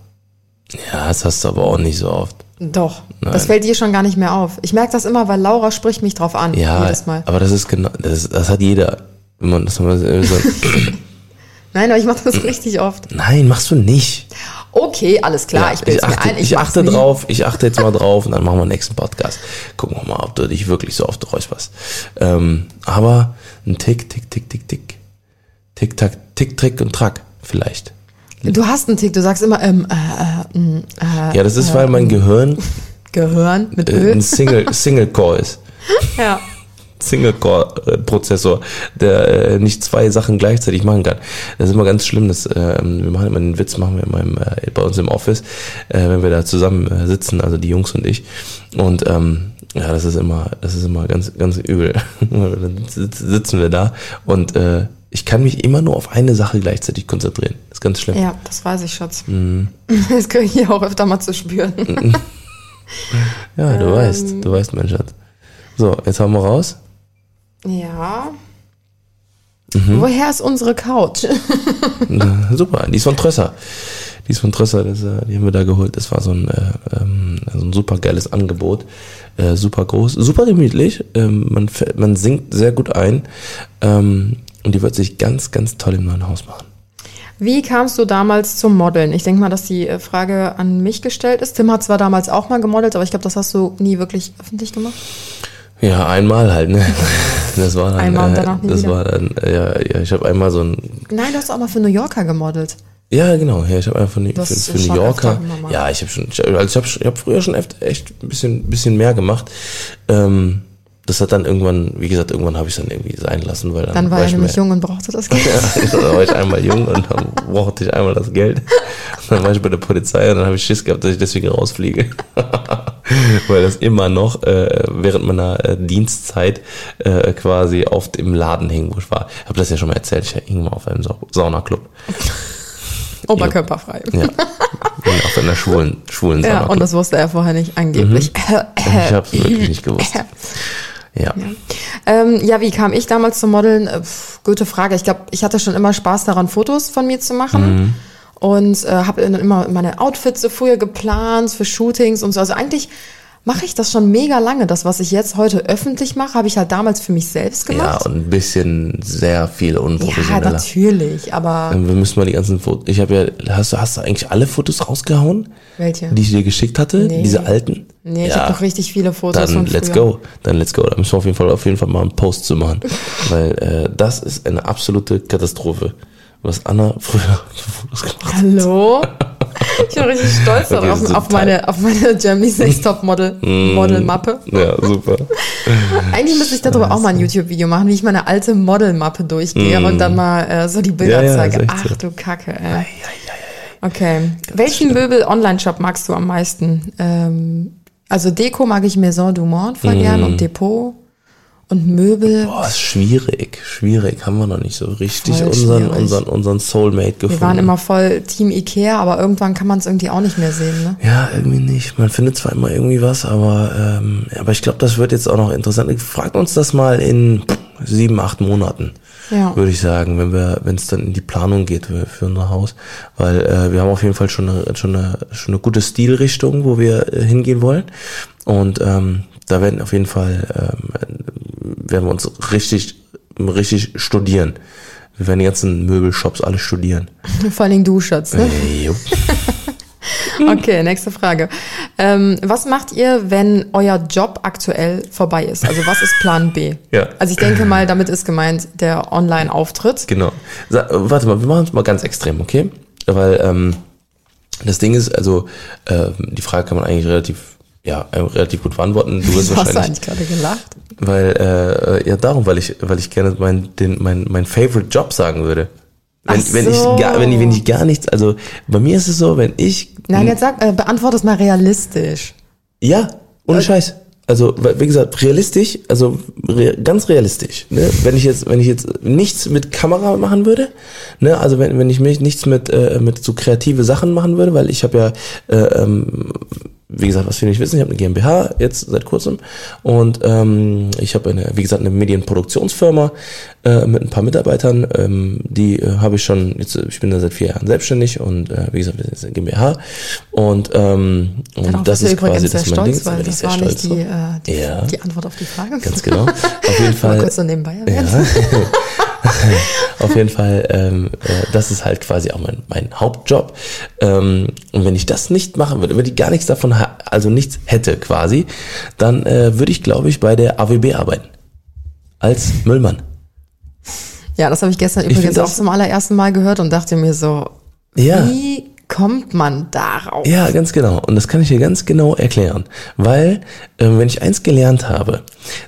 Ja, das hast du aber auch nicht so oft. Doch, das fällt dir schon gar nicht mehr auf. Ich merke das immer, weil Laura spricht mich drauf an. Ja, Jedes Mal. aber das ist genau, das, das hat jeder. Wenn man das mal so, Nein, aber ich mache das richtig oft. nein, machst du nicht. Okay, alles klar, Ja, ich bilde ich es mir achte, ein. ich mach's achte nie. drauf, ich achte jetzt mal drauf und dann machen wir den nächsten Podcast. Gucken wir mal, ob du dich wirklich so oft räusperst. Ähm, aber ein Tick, Tick, Tick, Tick, Tick. Tick, Tack, Tick, Trick und Track vielleicht. Du hast einen Tick, du sagst immer ähm, äh, äh, mm, äh, Ja, das ist, weil mein Gehirn Gehirn mit äh, Öl. ein Single, Single Core ist. Ja. Single Core äh, Prozessor, der äh, nicht zwei Sachen gleichzeitig machen kann. Das ist immer ganz schlimm. Das, äh, wir machen immer den Witz, machen wir immer im, äh, bei uns im Office, äh, wenn wir da zusammen äh, sitzen, also die Jungs und ich. Und ähm, ja, das ist immer, das ist immer ganz, ganz übel. Dann sitz- sitzen wir da und äh, ich kann mich immer nur auf eine Sache gleichzeitig konzentrieren. Das ist ganz schlimm. ja, das weiß ich, Schatz. Mhm. Das kriege ich hier auch öfter mal zu spüren. Ja, Ähm. du weißt, du weißt, mein Schatz. So, jetzt haben wir raus. Ja. Woher ist unsere Couch? Na, super, die ist von Trösser. Die ist von Trösser, das, äh, die haben wir da geholt. Das war so ein, äh, ähm, so ein super geiles Angebot. Äh, super groß, super gemütlich. Ähm, man, man singt sehr gut ein. Ähm, und die wird sich ganz, ganz toll im neuen Haus machen. Wie kamst du damals zum Modeln? Ich denke mal, dass die äh, Frage an mich gestellt ist. Tim hat zwar damals auch mal gemodelt, aber ich glaube, das hast du nie wirklich öffentlich gemacht. Ja, einmal halt, ne? Das war dann, Einmal und äh, danach nie das wieder. war dann, äh, ja, ja, ich habe einmal so ein, Nein, du hast auch mal für New Yorker gemodelt. ja genau, ja, ich habe einfach für, Das für, für New Yorker, ja, ich habe schon, ich, also ich habe ich hab früher schon echt, echt ein bisschen, bisschen mehr gemacht. Ähm, das hat dann irgendwann, wie gesagt, irgendwann habe ich dann irgendwie sein lassen, weil dann, Dann war er ich nämlich jung und brauchte das Geld. Ja, dann war ich einmal jung und dann brauchte ich einmal das Geld. Dann war ich bei der Polizei und dann habe ich Schiss gehabt, dass ich deswegen rausfliege. Weil das immer noch äh, während meiner äh, Dienstzeit äh, quasi oft im Laden hing, wo ich war. Ich habe das ja schon mal erzählt, ich hing mal auf einem Sa Saunaclub. Oberkörperfrei. Ja. Und auf einer schwulen, schwulen Ja, Saunaclub. und das wusste er vorher nicht, angeblich. ich habe es wirklich nicht gewusst. Ja. Ähm, ja, wie kam ich damals zum Modeln? Äh, pf, gute Frage. Ich glaube, ich hatte schon immer Spaß daran, Fotos von mir zu machen. Und äh, habe dann immer meine Outfits so früher geplant für Shootings und so. Also eigentlich mache ich das schon mega lange. Das, was ich jetzt heute öffentlich mache, habe ich halt damals für mich selbst Ja, gemacht. und ein bisschen sehr viel Ja, unprofessioneller. natürlich, aber Ähm, Wir müssen mal die ganzen Fotos. Ich habe ja, hast du, hast du eigentlich alle Fotos rausgehauen? welche? Die ich dir geschickt hatte? Nee. Diese alten? Nee, ich ja, habe noch richtig viele Fotos Dann von let's früher. go. Dann let's go. Da müssen wir auf jeden Fall, auf jeden Fall mal einen Post zu machen. Weil äh, das ist eine absolute Katastrophe. Was Anna früher Fotos gemacht hat. Hallo? Ich bin richtig stolz Okay, auf total- meine, auf meine Germany's Next Top Model, Mm. Modelmappe. Ja, super. Eigentlich müsste ich darüber auch mal ein YouTube-Video machen, wie ich meine alte Modelmappe durchgehe und dann mal äh, so die Bilder Mm. Ja, ja, zeige. Ach du Kacke, ey. Okay. Welchen Möbel-Online-Shop magst du am meisten? Ähm, also Deko mag ich Maison du Monde voll gern und Depot. Und Möbel, Mm. Boah, ist schwierig. Schwierig. Haben wir noch nicht so richtig Voll unseren, schwierig. unseren, unseren Soulmate gefunden. wir waren immer voll Team Ikea, aber irgendwann kann man es irgendwie auch nicht mehr sehen, ne? Ja, irgendwie nicht. Man findet zwar immer irgendwie was, aber, ähm, aber ich glaube, das wird jetzt auch noch interessant. Fragt uns das mal in sieben, acht Monaten, Ja. würde ich sagen, wenn wir, wenn es dann in die Planung geht für, für unser Haus. Weil äh, wir haben auf jeden Fall schon eine, schon eine, schon eine gute Stilrichtung, wo wir äh, hingehen wollen. Und ähm, da werden auf jeden Fall ähm, werden wir uns richtig, richtig studieren. Wir werden die ganzen Möbelshops alle studieren. Vor allen Dingen du, Schatz, ne? Äh. Okay, nächste Frage. Ähm, was macht ihr, wenn euer Job aktuell vorbei ist? Also was ist Plan B? Ja. Also ich denke mal, damit ist gemeint der Online-Auftritt. Genau. Sa warte mal, wir machen es mal ganz extrem, okay? Weil ähm, das Ding ist, also äh, die Frage kann man eigentlich relativ, ja, äh, relativ gut beantworten. Du wirst hast du wahrscheinlich, eigentlich gerade gelacht? weil äh, ja darum, weil ich, weil ich gerne mein den mein mein Favorite Job sagen würde. Wenn, Ach wenn ich so. gar, wenn ich, wenn ich gar nichts, also bei mir ist es so, wenn ich Nein, jetzt sag, äh, beantworte es mal realistisch. Ja, ohne Scheiß. Also, wie gesagt, realistisch, also re ganz realistisch. Ne? Wenn ich jetzt, wenn ich jetzt nichts mit Kamera machen würde, ne, also wenn, wenn ich mich nichts mit, äh, mit so kreative Sachen machen würde, weil ich habe ja, äh, ähm, wie gesagt, was viele nicht wissen, ich habe eine GmbH jetzt seit kurzem und ähm, ich habe eine, wie gesagt, eine Medienproduktionsfirma äh, mit ein paar Mitarbeitern, ähm, die äh, habe ich schon, jetzt, ich bin da seit vier Jahren selbstständig und äh, wie gesagt, wir sind jetzt eine GmbH und, ähm, und Darauf das ist quasi sehr das mein Ding, weil das war nicht stolz die, drauf. äh, die, Ja. die Antwort auf die Frage. Ganz genau. Auf jeden Fall. kurz so nebenbei erwähnt. Ja. Auf jeden Fall, ähm, äh, das ist halt quasi auch mein, mein Hauptjob. Ähm, und wenn ich das nicht machen würde, wenn ich gar nichts davon, also nichts hätte quasi, dann äh, würde ich, glaube ich, bei der AWB arbeiten. Als Müllmann. Ja, das habe ich gestern Ich übrigens auch zum allerersten Mal gehört und dachte mir so, Ja. wie kommt man darauf? Ja, ganz genau. Und das kann ich dir ganz genau erklären. Weil, ähm, wenn ich eins gelernt habe,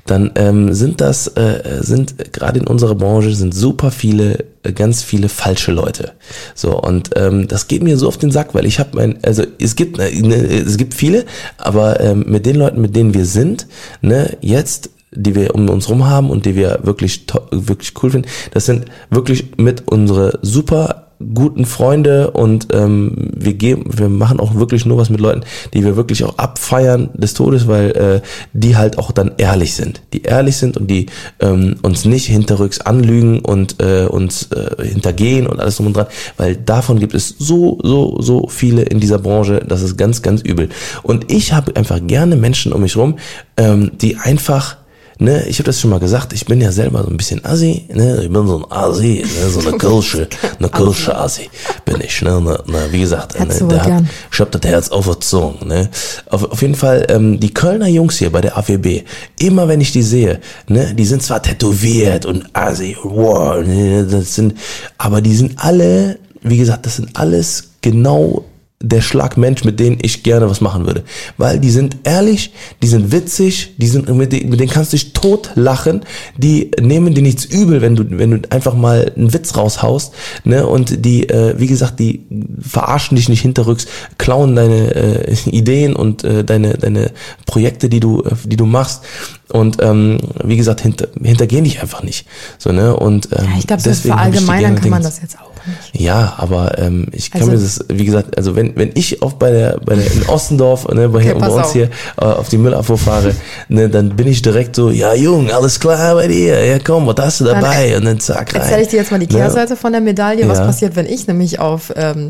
dann ähm, sind das, äh, sind äh, gerade in unserer Branche sind super viele, äh, ganz viele falsche Leute. So, und ähm, das geht mir so auf den Sack, weil ich habe mein, also es gibt, äh, ne, es gibt viele, aber ähm, mit den Leuten, mit denen wir sind, ne, jetzt die wir um uns rum haben und die wir wirklich wirklich cool finden, das sind wirklich mit unsere super guten Freunde und ähm, wir geben, wir machen auch wirklich nur was mit Leuten, die wir wirklich auch abfeiern des Todes, weil äh, die halt auch dann ehrlich sind, die ehrlich sind und die ähm, uns nicht hinterrücks anlügen und äh, uns äh, hintergehen und alles drum und dran, weil davon gibt es so so so viele in dieser Branche, das ist ganz ganz übel. Und ich habe einfach gerne Menschen um mich rum, ähm, die einfach ne, ich habe das schon mal gesagt, ich bin ja selber so ein bisschen Assi, ne, ich bin so ein Assi, ne, so eine Kirsche, eine Kirsche Assi bin ich, ne, ne, ne wie gesagt, ne, der hat, ich hab das Herz auferzogen, ne. Auf, auf jeden Fall, ähm, die Kölner Jungs hier bei der AWB, immer wenn ich die sehe, ne, die sind zwar tätowiert und Assi, wow, ne, das sind, aber die sind alle, wie gesagt, das sind alles genau der Schlag Mensch, mit denen ich gerne was machen würde. Weil die sind ehrlich, die sind witzig, die sind, mit denen, mit denen kannst du dich tot lachen, die nehmen dir nichts übel, wenn du, wenn du einfach mal einen Witz raushaust, ne, und die, äh, wie gesagt, die verarschen dich nicht hinterrücks, klauen deine äh, Ideen und äh, deine, deine Projekte, die du, äh, die du machst. Und ähm, wie gesagt, hinter, hintergehen dich einfach nicht. So, ne? Und ähm, Ja, ich glaube, so verallgemeinern kann man das jetzt auch. Ja, aber ähm, ich kann Also- mir das, wie gesagt, also wenn wenn ich auf bei der bei der in Ostendorf, ne, bei, hier, bei uns auf. hier äh, auf die Müllabfuhr fahre, ne, dann bin ich direkt so, ja Jung, alles klar bei dir, ja komm, was hast du dabei? Und dann zack rein. Erzähle ich dir jetzt mal die Ne? Kehrseite von der Medaille, was Ja. passiert, wenn ich nämlich auf ähm,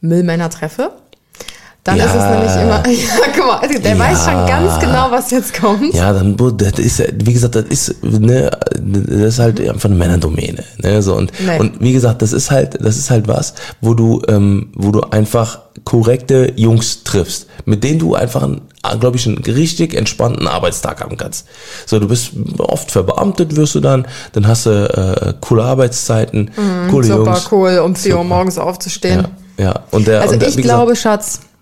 Müllmänner treffe. Dann Ja. ist es nämlich immer, ja, guck mal, also der Ja. weiß schon ganz genau, was jetzt kommt. Ja, dann, das ist, wie gesagt, das ist, ne, das ist halt einfach eine Männerdomäne, ne, so und, Nee. und wie gesagt, das ist halt, das ist halt was, wo du, ähm, wo du einfach korrekte Jungs triffst, mit denen du einfach, glaube ich, einen richtig entspannten Arbeitstag haben kannst. So, du bist oft verbeamtet, wirst du dann, dann hast du äh, coole Arbeitszeiten, coole Mhm, Super Jungs. cool, um 4 Uhr morgens aufzustehen. Ja, ja, und der, Also und der, ich wie gesagt,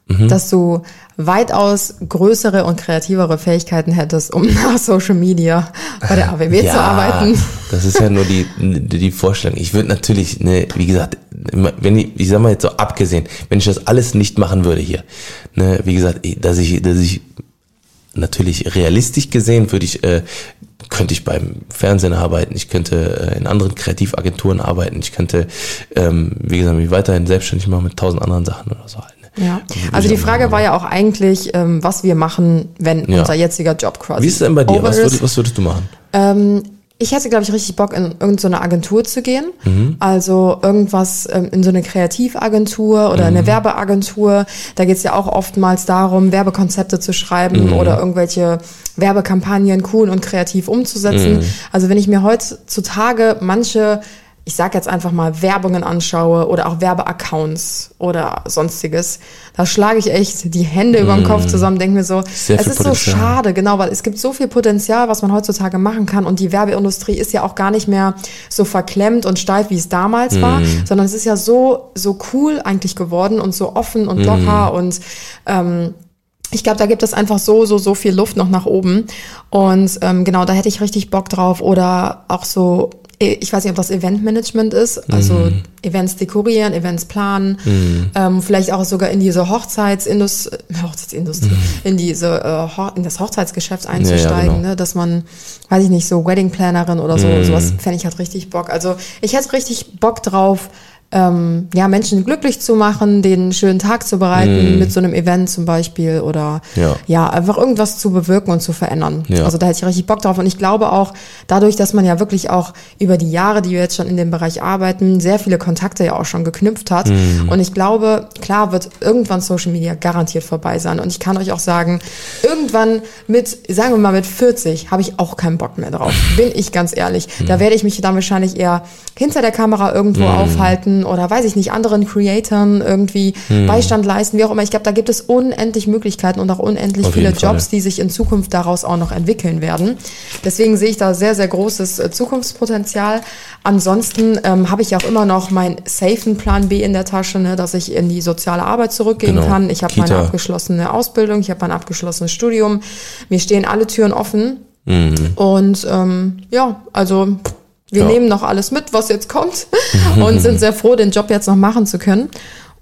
Mhm. dass du weitaus größere und kreativere Fähigkeiten hättest, um nach Social Media bei der AWB zu arbeiten. Das ist ja nur die, die, die Vorstellung. Ich würde natürlich, ne, wie gesagt, wenn ich, ich sag mal jetzt so abgesehen, wenn ich das alles nicht machen würde hier, ne, wie gesagt, dass ich, dass ich natürlich realistisch gesehen würde ich, äh, könnte ich beim Fernsehen arbeiten, ich könnte äh, in anderen Kreativagenturen arbeiten, ich könnte, ähm, wie gesagt, mich weiterhin selbstständig machen mit tausend anderen Sachen oder so halt. Ja. Also die Frage war ja auch eigentlich, ähm, was wir machen, wenn Ja. unser jetziger Job quasi Wie ist es denn bei dir? Was würdest, was würdest du machen? Ähm, ich hätte, glaube ich, richtig Bock, in irgendeine so eine Agentur zu gehen. Mhm. Also irgendwas ähm, in so eine Kreativagentur oder Mhm. eine Werbeagentur. Da geht es ja auch oftmals darum, Werbekonzepte zu schreiben Mhm. oder irgendwelche Werbekampagnen cool und kreativ umzusetzen. Mhm. Also wenn ich mir heutzutage manche ich sag jetzt einfach mal Werbungen anschaue oder auch Werbeaccounts oder sonstiges, da schlage ich echt die Hände über den Kopf zusammen, denke mir so. Sehr es ist so Potenzial. schade, genau, weil es gibt so viel Potenzial, was man heutzutage machen kann und die Werbeindustrie ist ja auch gar nicht mehr so verklemmt und steif, wie es damals war, Mhm. sondern es ist ja so, so cool eigentlich geworden und so offen und locker und ähm, ich glaube, da gibt es einfach so, so, so viel Luft noch nach oben. Und ähm, genau, da hätte ich richtig Bock drauf. Oder auch so, ich weiß nicht, ob das Eventmanagement ist, also Mhm. Events dekorieren, Events planen, ähm, vielleicht auch sogar in diese Hochzeitsindustrie, Hochzeitsindustrie, in diese äh, Ho- in das Hochzeitsgeschäft einzusteigen, genau. ne? dass man, weiß ich nicht, so Wedding Plannerin oder so, sowas fände ich halt richtig Bock. Also ich hätte richtig Bock drauf, ähm, ja, Menschen glücklich zu machen, denen einen schönen Tag zu bereiten, mit so einem Event zum Beispiel oder Ja. ja, einfach irgendwas zu bewirken und zu verändern. Ja. Also da hätte ich richtig Bock drauf. Und ich glaube auch, dadurch, dass man ja wirklich auch über die Jahre, die wir jetzt schon in dem Bereich arbeiten, sehr viele Kontakte ja auch schon geknüpft hat. Mhm. Und ich glaube, klar wird irgendwann Social Media garantiert vorbei sein. Und ich kann euch auch sagen, irgendwann mit, sagen wir mal mit 40, habe ich auch keinen Bock mehr drauf. Bin ich ganz ehrlich. Mhm. Da werde ich mich dann wahrscheinlich eher hinter der Kamera irgendwo aufhalten oder weiß ich nicht, anderen Creatoren irgendwie Mhm. Beistand leisten, wie auch immer. Ich glaube, da gibt es unendlich Möglichkeiten und auch unendlich Auf viele. Jobs, die sich in Zukunft daraus auch noch entwickeln werden. Deswegen sehe ich da sehr, sehr großes äh, Zukunftspotenzial. Ansonsten ähm, habe ich ja auch immer noch meinen safen Plan B in der Tasche, ne, dass ich in die soziale Arbeit zurückgehen Genau. kann. Ich habe meine abgeschlossene Ausbildung, ich habe mein abgeschlossenes Studium. Mir stehen alle Türen offen. Und ähm, ja, also wir Ja. nehmen noch alles mit, was jetzt kommt und sind sehr froh, den Job jetzt noch machen zu können.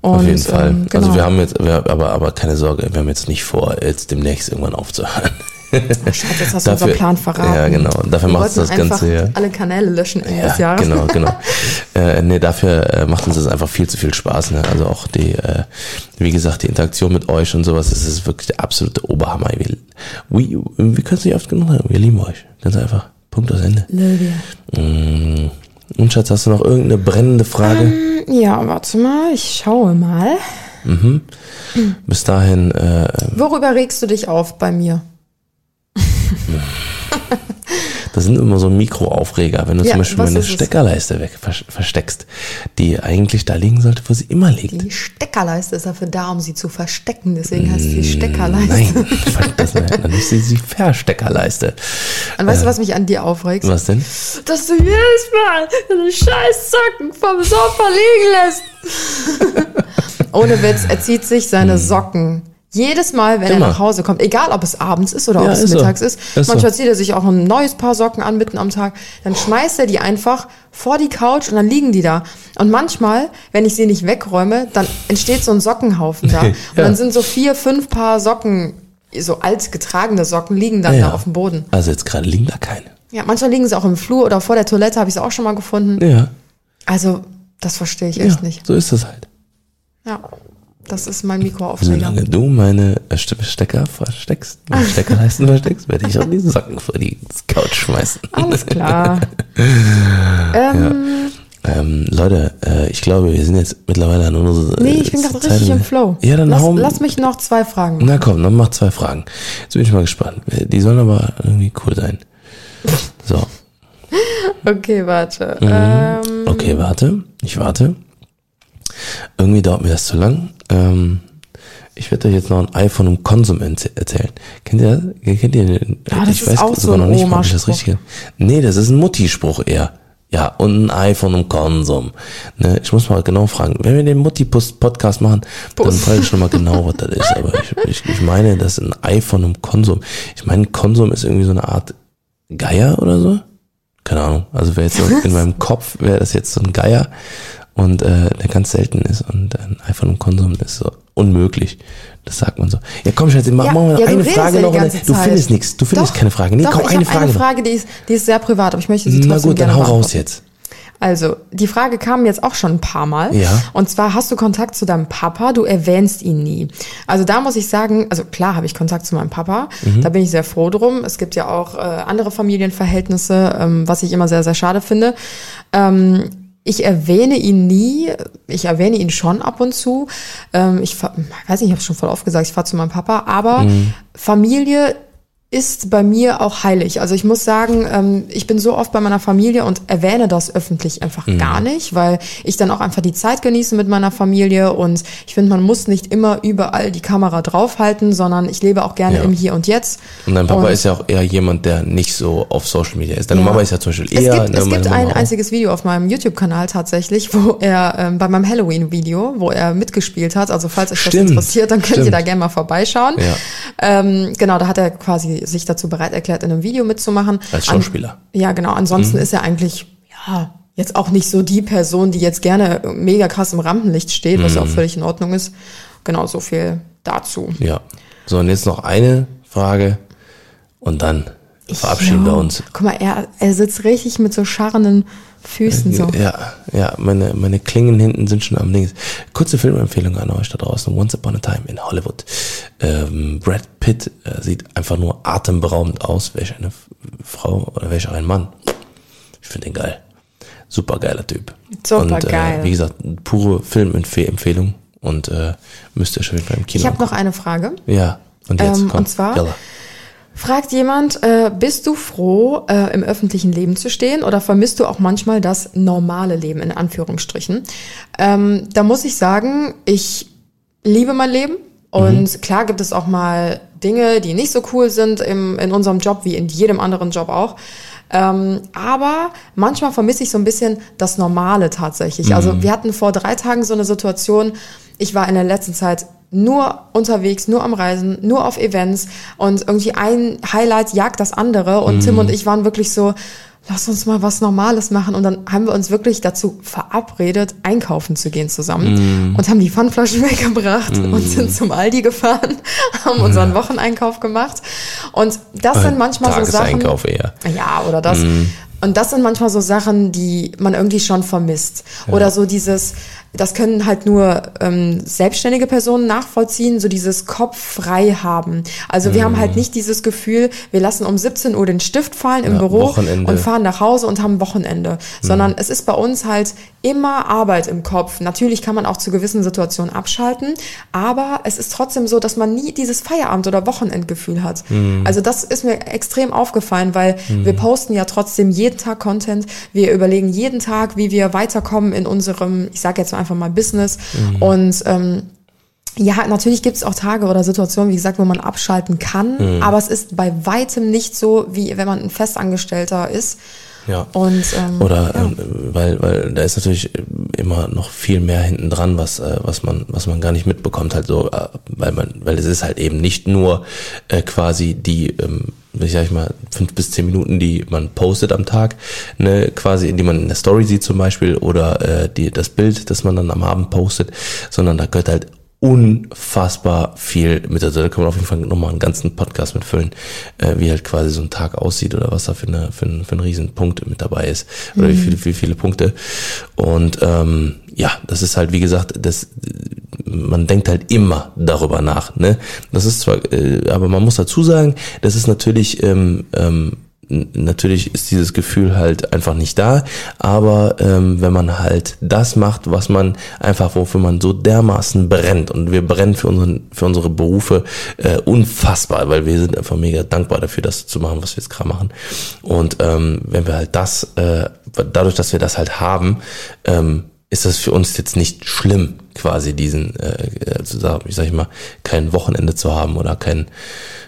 Und, Auf jeden Fall. Ähm, genau. Also wir haben jetzt, wir, aber, aber keine Sorge, wir haben jetzt nicht vor, jetzt demnächst irgendwann aufzuhören. Schatz, jetzt hast du unseren Plan verraten. Ja, genau. Dafür Wir machst du das Ganze ja. alle Kanäle löschen Ende Ja, des Jahres. genau, genau. Äh, nee, dafür äh, macht uns das einfach viel zu viel Spaß. Ne? Also auch die, äh, wie gesagt, die Interaktion mit euch und sowas, das ist wirklich der absolute Oberhammer. Wir, wir, wir können es nicht oft genug sagen, wir lieben euch. Ganz einfach. Punkt aus Ende. Lydia. Mm. Und Schatz, hast du noch irgendeine brennende Frage? Ja, warte mal, ich schaue mal. Bis dahin, äh, Worüber regst du dich auf bei mir? Das sind immer so Mikroaufreger, wenn du Ja, zum Beispiel meine es? Steckerleiste weg vers- versteckst, die eigentlich da liegen sollte, wo sie immer liegt. Die Steckerleiste ist dafür da, um sie zu verstecken. Deswegen heißt sie Steckerleiste. Nein, das, dann ist sie die Versteckerleiste. Und weißt du, was mich an dir aufregt? Was denn? Dass du jedes Mal deine scheiß Socken vom Sofa liegen lässt. Ohne Witz, er zieht sich seine Socken. Jedes Mal, wenn. Immer. er nach Hause kommt, egal ob es abends ist oder ob Ja, es ist so. mittags ist, Ist so. manchmal zieht er sich auch ein neues Paar Socken an mitten am Tag, dann schmeißt er die einfach vor die Couch und dann liegen die da. Und manchmal, wenn ich sie nicht wegräume, dann entsteht so ein Sockenhaufen da. Und Ja. dann sind so vier, fünf Paar Socken, so alt getragene Socken, liegen dann ja. da auf dem Boden. Also jetzt gerade liegen da keine. Ja, manchmal liegen sie auch im Flur oder vor der Toilette, habe ich sie auch schon mal gefunden. Ja, Also, das verstehe ich echt nicht. so ist das halt. Ja, das ist mein Mikroaufreger. Solange du meine äh, Ste- Stecker versteckst, meine Steckerleisten versteckst, werde ich auch diese Socken vor die Couch schmeißen. Alles klar. ähm, Ähm, Leute, äh, ich glaube, wir sind jetzt mittlerweile an unsere. nee, ich bin gerade richtig im Flow. Ja, dann lass, hau. lass mich noch zwei Fragen machen. Na komm, dann mach zwei Fragen. Jetzt bin ich mal gespannt. Die sollen aber irgendwie cool sein. So, Okay, warte. Mhm. Ähm, okay, warte. Ich warte. Irgendwie dauert mir das zu lang. Ähm, ich werde euch jetzt noch ein Ei von einem Konsum erzählen. Kennt ihr das? Kennt ihr den? Ah, das ich ist auch so ein ob ich das richtige. Nee, das ist ein Mutti-Spruch eher. Ja, und ein Ei von einem Konsum. Ne, ich muss mal genau fragen. Wenn wir den Mutti-Podcast machen, dann Bus. frage ich schon mal genau, was das ist. Aber ich, ich, ich meine, das ist ein Ei von einem Konsum. Ich meine, Konsum ist irgendwie so eine Art Geier oder so. Keine Ahnung. Also wäre jetzt so in meinem Kopf wäre das jetzt so ein Geier und äh, der ganz selten ist und ein Ei von einem Konsum ist so unmöglich. Das sagt man so. Ja, komm, Schatz, mach, ja, machen wir noch ja, eine Frage noch. dann- Du findest nichts. Du findest Doch, keine Frage. Nee, doch, komm, ich eine Frage. eine. Frage, die ist, die ist sehr privat, aber ich möchte sie Na trotzdem gut, dann gerne hau raus jetzt. Also, die Frage kam jetzt auch schon ein paar Mal. Ja. Und zwar hast du Kontakt zu deinem Papa, du erwähnst ihn nie. Also da muss ich sagen, also klar habe ich Kontakt zu meinem Papa, Mhm. da bin ich sehr froh drum. Es gibt ja auch äh, andere Familienverhältnisse, ähm, was ich immer sehr, sehr schade finde. Ähm, ich erwähne ihn nie, ich erwähne ihn schon ab und zu. Ähm, ich fahr, weiß nicht, ich habe schon voll oft gesagt, ich fahre zu meinem Papa, aber Mhm. Familie ist bei mir auch heilig. Also ich muss sagen, ähm, ich bin so oft bei meiner Familie und erwähne das öffentlich einfach Mhm. gar nicht, weil ich dann auch einfach die Zeit genieße mit meiner Familie und ich finde, man muss nicht immer überall die Kamera draufhalten, sondern ich lebe auch gerne Ja. im Hier und Jetzt. Und dein Papa Und- ist ja auch eher jemand, der nicht so auf Social Media ist. Deine Ja. Mama ist ja zum Beispiel Es eher. gibt, ne, es gibt ein auch. einziges Video auf meinem YouTube-Kanal tatsächlich, wo er ähm, bei meinem Halloween-Video, wo er mitgespielt hat. Also falls euch das Stimmt, interessiert, dann könnt ihr stimmt. da gerne mal vorbeischauen. Ja. Ähm, genau, da hat er quasi sich dazu bereit erklärt, in einem Video mitzumachen. Als An- Schauspieler. ja, genau. Ansonsten ist er eigentlich, ja, jetzt auch nicht so die Person, die jetzt gerne mega krass im Rampenlicht steht, was ja auch völlig in Ordnung ist. Genau, so viel dazu. Ja. So, und jetzt noch eine Frage und dann verabschieden wir Ja. uns. Guck mal, er, er sitzt richtig mit so scharrenden Füßen so. Ja, ja, meine, meine Klingen hinten sind schon am Links. Kurze Filmempfehlung an euch da draußen. Once Upon a Time in Hollywood. Ähm, Brad Pitt äh, sieht einfach nur atemberaubend aus. Welch eine Frau oder welch ein Mann. Ich finde den geil. Super geiler Typ. Super Und, geil. Äh, wie gesagt, pure Filmempfehlung und äh, müsst ihr schon wieder im Kino Ich habe noch eine Frage. Ja, und jetzt Ähm, und zwar? Yalla. Fragt jemand, äh, bist du froh, äh, im öffentlichen Leben zu stehen oder vermisst du auch manchmal das normale Leben in Anführungsstrichen? Ähm, da muss ich sagen, ich liebe mein Leben und klar gibt es auch mal Dinge, die nicht so cool sind im, in unserem Job wie in jedem anderen Job auch. Ähm, aber manchmal vermisse ich so ein bisschen das Normale tatsächlich. Also wir hatten vor drei Tagen so eine Situation, ich war in der letzten Zeit nur unterwegs, nur am Reisen, nur auf Events und irgendwie ein Highlight jagt das andere und Tim und ich waren wirklich so, lass uns mal was Normales machen und dann haben wir uns wirklich dazu verabredet, einkaufen zu gehen zusammen und haben die Pfandflaschen weggebracht und sind zum Aldi gefahren, haben unseren Wocheneinkauf gemacht und das sind manchmal so Sachen. Tageseinkauf eher. Ja, oder das. Und das sind manchmal so Sachen, die man irgendwie schon vermisst. Oder so dieses, das können halt nur ähm, selbstständige Personen nachvollziehen, so dieses Kopf frei haben. Also wir haben Mhm. halt nicht dieses Gefühl, wir lassen um 17 Uhr den Stift fallen im Ja, Büro Wochenende. Mhm. und fahren nach Hause und haben Wochenende. Sondern es ist bei uns halt immer Arbeit im Kopf. Natürlich kann man auch zu gewissen Situationen abschalten, aber es ist trotzdem so, dass man nie dieses Feierabend- oder Wochenendgefühl hat. Mhm. Also das ist mir extrem aufgefallen, weil wir posten ja trotzdem jeden Tag Content. Wir überlegen jeden Tag, wie wir weiterkommen in unserem, ich sage jetzt einfach mal Business. Mhm. Und ähm, ja, natürlich gibt es auch Tage oder Situationen, wie gesagt, wo man abschalten kann, Mhm. aber es ist bei weitem nicht so, wie wenn man ein Festangestellter ist. Ja. Und ähm, Oder ja. ähm, weil, weil da ist natürlich immer noch viel mehr hinten dran, was, äh, was man, was man gar nicht mitbekommt, halt so, äh, weil man, weil es ist halt eben nicht nur äh, quasi die, ähm, ich sag ich mal, fünf bis zehn Minuten, die man postet am Tag, ne, quasi, die man in der Story sieht zum Beispiel, oder äh, die, das Bild, das man dann am Abend postet, sondern da gehört halt unfassbar viel mit. Also da kann man auf jeden Fall nochmal einen ganzen Podcast mitfüllen, äh, wie halt quasi so ein Tag aussieht oder was da für, eine, für, ein, für ein Riesenpunkt mit dabei ist. Oder wie viele, wie viele Punkte. Und ähm, ja, das ist halt, wie gesagt, das man denkt halt immer darüber nach. Ne? Das ist zwar, äh, aber man muss dazu sagen, das ist natürlich ähm, ähm, natürlich ist dieses Gefühl halt einfach nicht da, aber ähm, wenn man halt das macht, was man einfach, wofür man so dermaßen brennt und wir brennen für, unseren, für unsere Berufe äh, unfassbar, weil wir sind einfach mega dankbar dafür, das zu machen, was wir jetzt gerade machen. Und ähm, wenn wir halt das, äh, dadurch, dass wir das halt haben, ähm, ist das für uns jetzt nicht schlimm, quasi diesen, äh, sagen, ich sag ich mal, kein Wochenende zu haben oder kein,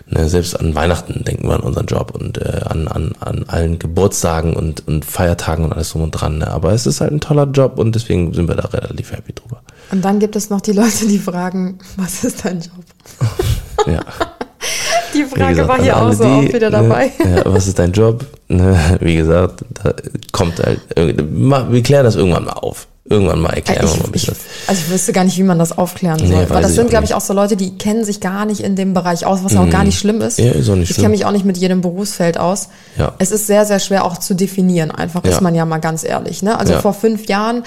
ne, selbst an Weihnachten denken wir an unseren Job und äh, an, an, an allen Geburtstagen und, und Feiertagen und alles drum und dran. Ne? Aber es ist halt ein toller Job und deswegen sind wir da relativ happy drüber. Und dann gibt es noch die Leute, die fragen, was ist dein Job? Ja. Die Frage gesagt, war hier auch so oft wieder dabei. Ne, ja, was ist dein Job? Ne, wie gesagt, da kommt halt, wir klären das irgendwann mal auf. Irgendwann mal erklären wir mal ein Ich, ich, bisschen. also ich wüsste gar nicht, wie man das aufklären soll. Nee, Weil das sind, glaube ich, auch so Leute, die kennen sich gar nicht in dem Bereich aus, was ja auch gar nicht schlimm ist. Ja, ist auch nicht ich kenne mich auch nicht mit jedem Berufsfeld aus. Ja. Es ist sehr, sehr schwer auch zu definieren, einfach Ja. ist man ja mal ganz ehrlich. Ne? Also Ja. vor fünf Jahren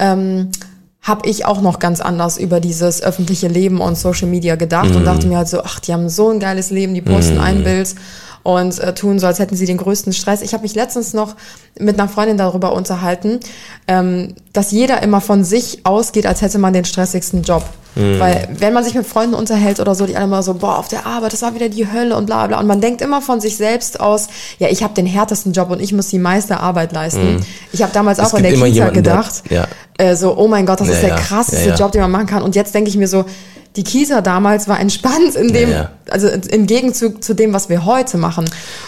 ähm, habe ich auch noch ganz anders über dieses öffentliche Leben und Social Media gedacht Mhm. und dachte mir halt so, ach, die haben so ein geiles Leben, die posten ein Bild und äh, tun so, als hätten sie den größten Stress. Ich habe mich letztens noch mit einer Freundin darüber unterhalten, ähm, dass jeder immer von sich ausgeht, als hätte man den stressigsten Job. Weil wenn man sich mit Freunden unterhält oder so, die alle mal so, boah, auf der Arbeit, das war wieder die Hölle und bla bla. Und man denkt immer von sich selbst aus, ja, ich habe den härtesten Job und ich muss die meiste Arbeit leisten. Ich habe damals Es auch in der Kita jemanden, der- gedacht, ja. äh, so, oh mein Gott, das Ja, ist der ja, krasseste ja, ja. Job, den man machen kann. Und jetzt denke ich mir so, die Kita damals war entspannt in dem, Ja, ja. also im Gegenzug zu dem, was wir heute machen.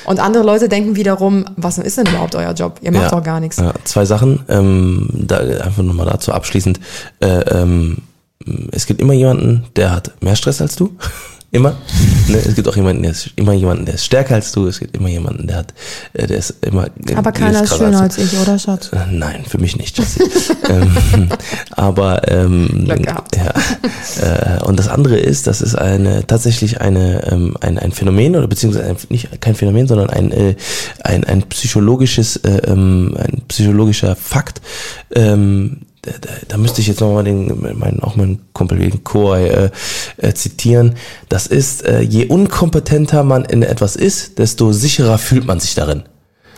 Und andere Leute denken wiederum, was ist denn überhaupt euer Job? Ihr macht doch gar nichts. Ja, zwei Sachen, ähm, da, einfach nochmal dazu abschließend. Äh, ähm, es gibt immer jemanden, der hat mehr Stress als du. Immer. Ne? Es gibt auch jemanden, der ist immer jemanden, der ist stärker als du. Es gibt immer jemanden, der hat, äh, der ist immer. Aber keiner ist krasser schöner als als ich, oder Schatz? Äh, Nein, für mich nicht, ähm, aber ähm, ja, äh, und das andere ist, das ist eine tatsächlich eine ähm, ein, ein Phänomen oder beziehungsweise ein, nicht kein Phänomen, sondern ein äh, ein, ein psychologisches äh, ähm, ein psychologischer Fakt. Ähm, da, da, da müsste ich jetzt nochmal den, meinen, auch meinen Kumpel wegen Koi äh, äh, zitieren. Das ist, äh, je unkompetenter man in etwas ist, desto sicherer fühlt man sich darin.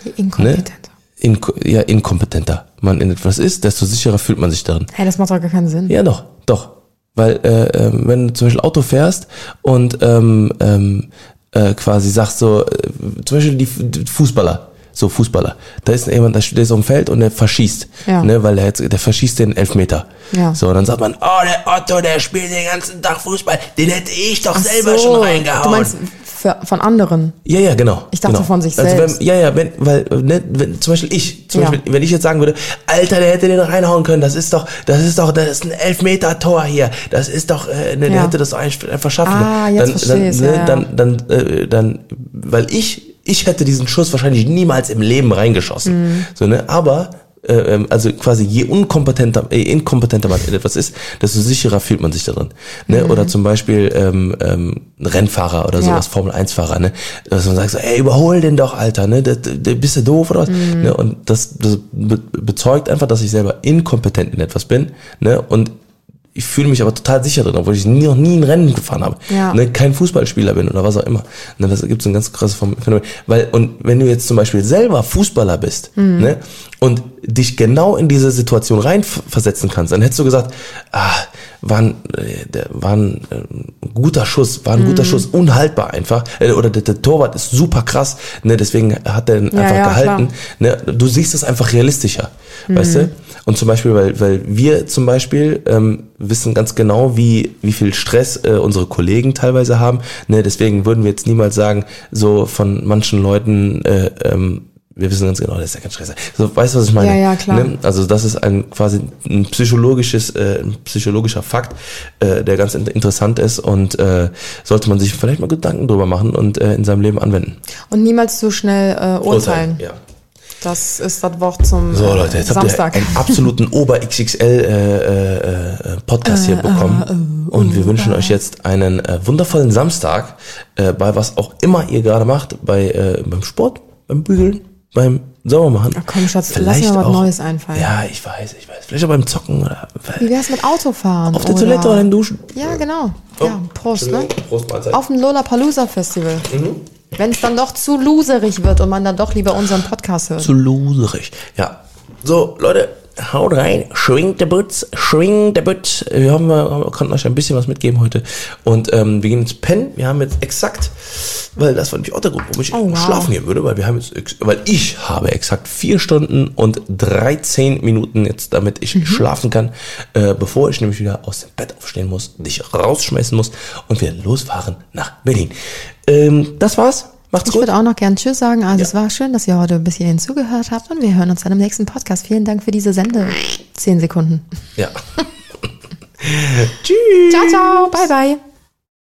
Die Inkompetent. Inko ja, inkompetenter man in etwas ist, desto sicherer fühlt man sich darin. Hey, das macht doch gar keinen Sinn. Ja, doch, doch. Weil, äh, ähm, wenn du zum Beispiel Auto fährst und ähm, ähm, äh, quasi sagst so, äh, zum Beispiel die, die Fußballer, so Fußballer, da ist jemand, der steht so im Feld und der verschießt, Ja. ne, weil der, der verschießt den Elfmeter. Ja. So, dann sagt man, oh, der Otto, der spielt den ganzen Tag Fußball, den hätte ich doch Ach selber so, schon reingehauen. Du meinst für, von anderen? Ja, ja, genau. Ich dachte genau. von sich also selbst. Wenn, ja, ja, wenn, weil, ne, wenn, zum Beispiel ich, zum Ja. Beispiel, wenn ich jetzt sagen würde, Alter, der hätte den reinhauen können, das ist doch, das ist doch, das ist ein Elfmeter-Tor hier, das ist doch, äh, ne, der hätte das einfach schaffen Ah, jetzt dann, versteh dann, ne, ja. dann, dann, äh, dann, weil ich, ich hätte diesen Schuss wahrscheinlich niemals im Leben reingeschossen, Mhm. so, ne, aber, äh, ähm, also quasi je unkompetenter, äh, inkompetenter man in etwas ist, desto sicherer fühlt man sich darin. Ne? Oder zum Beispiel ähm, ähm, Rennfahrer oder sowas, Ja. Formel 1 Fahrer, ne? Dass man sagt so, ey, überhol den doch, Alter, ne? Da- da- Bist du doof oder was? Ne? Und das, das be bezeugt einfach, dass ich selber inkompetent in etwas bin, ne? Und ich fühle mich aber total sicher drin, obwohl ich nie, noch nie ein Rennen gefahren habe. Ja. Ne, kein Fußballspieler bin oder was auch immer. Ne, das gibt so ein ganz krasses Phänomen. Weil, und wenn du jetzt zum Beispiel selber Fußballer bist, ne, und dich genau in diese Situation reinversetzen kannst, dann hättest du gesagt, ah, war ein, äh, war ein äh, guter Schuss, war ein guter Schuss, unhaltbar einfach. Äh, Oder der, der Torwart ist super krass, ne, deswegen hat er ihn Ja, einfach ja, gehalten. Ne, du siehst es einfach realistischer, weißt du? Und zum Beispiel, weil, weil wir zum Beispiel ähm, wissen ganz genau, wie, wie viel Stress äh, unsere Kollegen teilweise haben. Ne, deswegen würden wir jetzt niemals sagen, so von manchen Leuten, äh, ähm, wir wissen ganz genau, das ist ja kein Stress. So, weißt du, was ich meine? Ja, ja, klar. Ne? Also das ist ein quasi ein psychologisches, äh, ein psychologischer Fakt, äh, der ganz in- interessant ist und äh, sollte man sich vielleicht mal Gedanken drüber machen und äh, in seinem Leben anwenden. Und niemals zu schnell äh, urteilen. Ja. Das ist das Wort zum So äh, Leute, jetzt Samstag. habt ihr einen absoluten Ober-XXL äh, äh, äh, Podcast hier bekommen und wir wünschen euch jetzt einen äh, wundervollen Samstag äh, bei was auch immer ihr gerade macht, bei äh, beim Sport, beim Bügeln, beim Saubermachen. Ach komm, Schatz, lass mir mal was Neues einfallen. Ja, ich weiß, ich weiß. Vielleicht auch beim Zocken oder Wie wär's mit Autofahren? auf der oder? Toilette oder im Duschen. Ja, genau. Oh, ja, Prost, ne? Prost, Mahlzeit. Auf dem Lollapalooza Festival. Mhm. Wenn es dann doch zu loserig wird und man dann doch lieber unseren Podcast hört. Zu loserig. Ja. So, Leute, haut rein, schwingt der Butz, schwingt der Butz. Wir haben, wir konnten euch ein bisschen was mitgeben heute. Und ähm, wir gehen ins Pennen. Wir haben jetzt exakt, weil das war nämlich auch der Grund, warum ich Oh, wow. schlafen gehen würde, weil wir haben jetzt, weil ich habe exakt vier Stunden und 13 Minuten jetzt, damit ich Mhm. schlafen kann, äh, bevor ich nämlich wieder aus dem Bett aufstehen muss, dich rausschmeißen muss und wir losfahren nach Berlin. Ähm, das war's. Macht's Ich gut. würde auch noch gern Tschüss sagen. Also Ja. es war schön, dass ihr heute bis hierhin zugehört habt und wir hören uns dann im nächsten Podcast. Vielen Dank für diese Sende. Zehn Sekunden. Ja. Tschüss. Ciao, ciao. Bye, bye.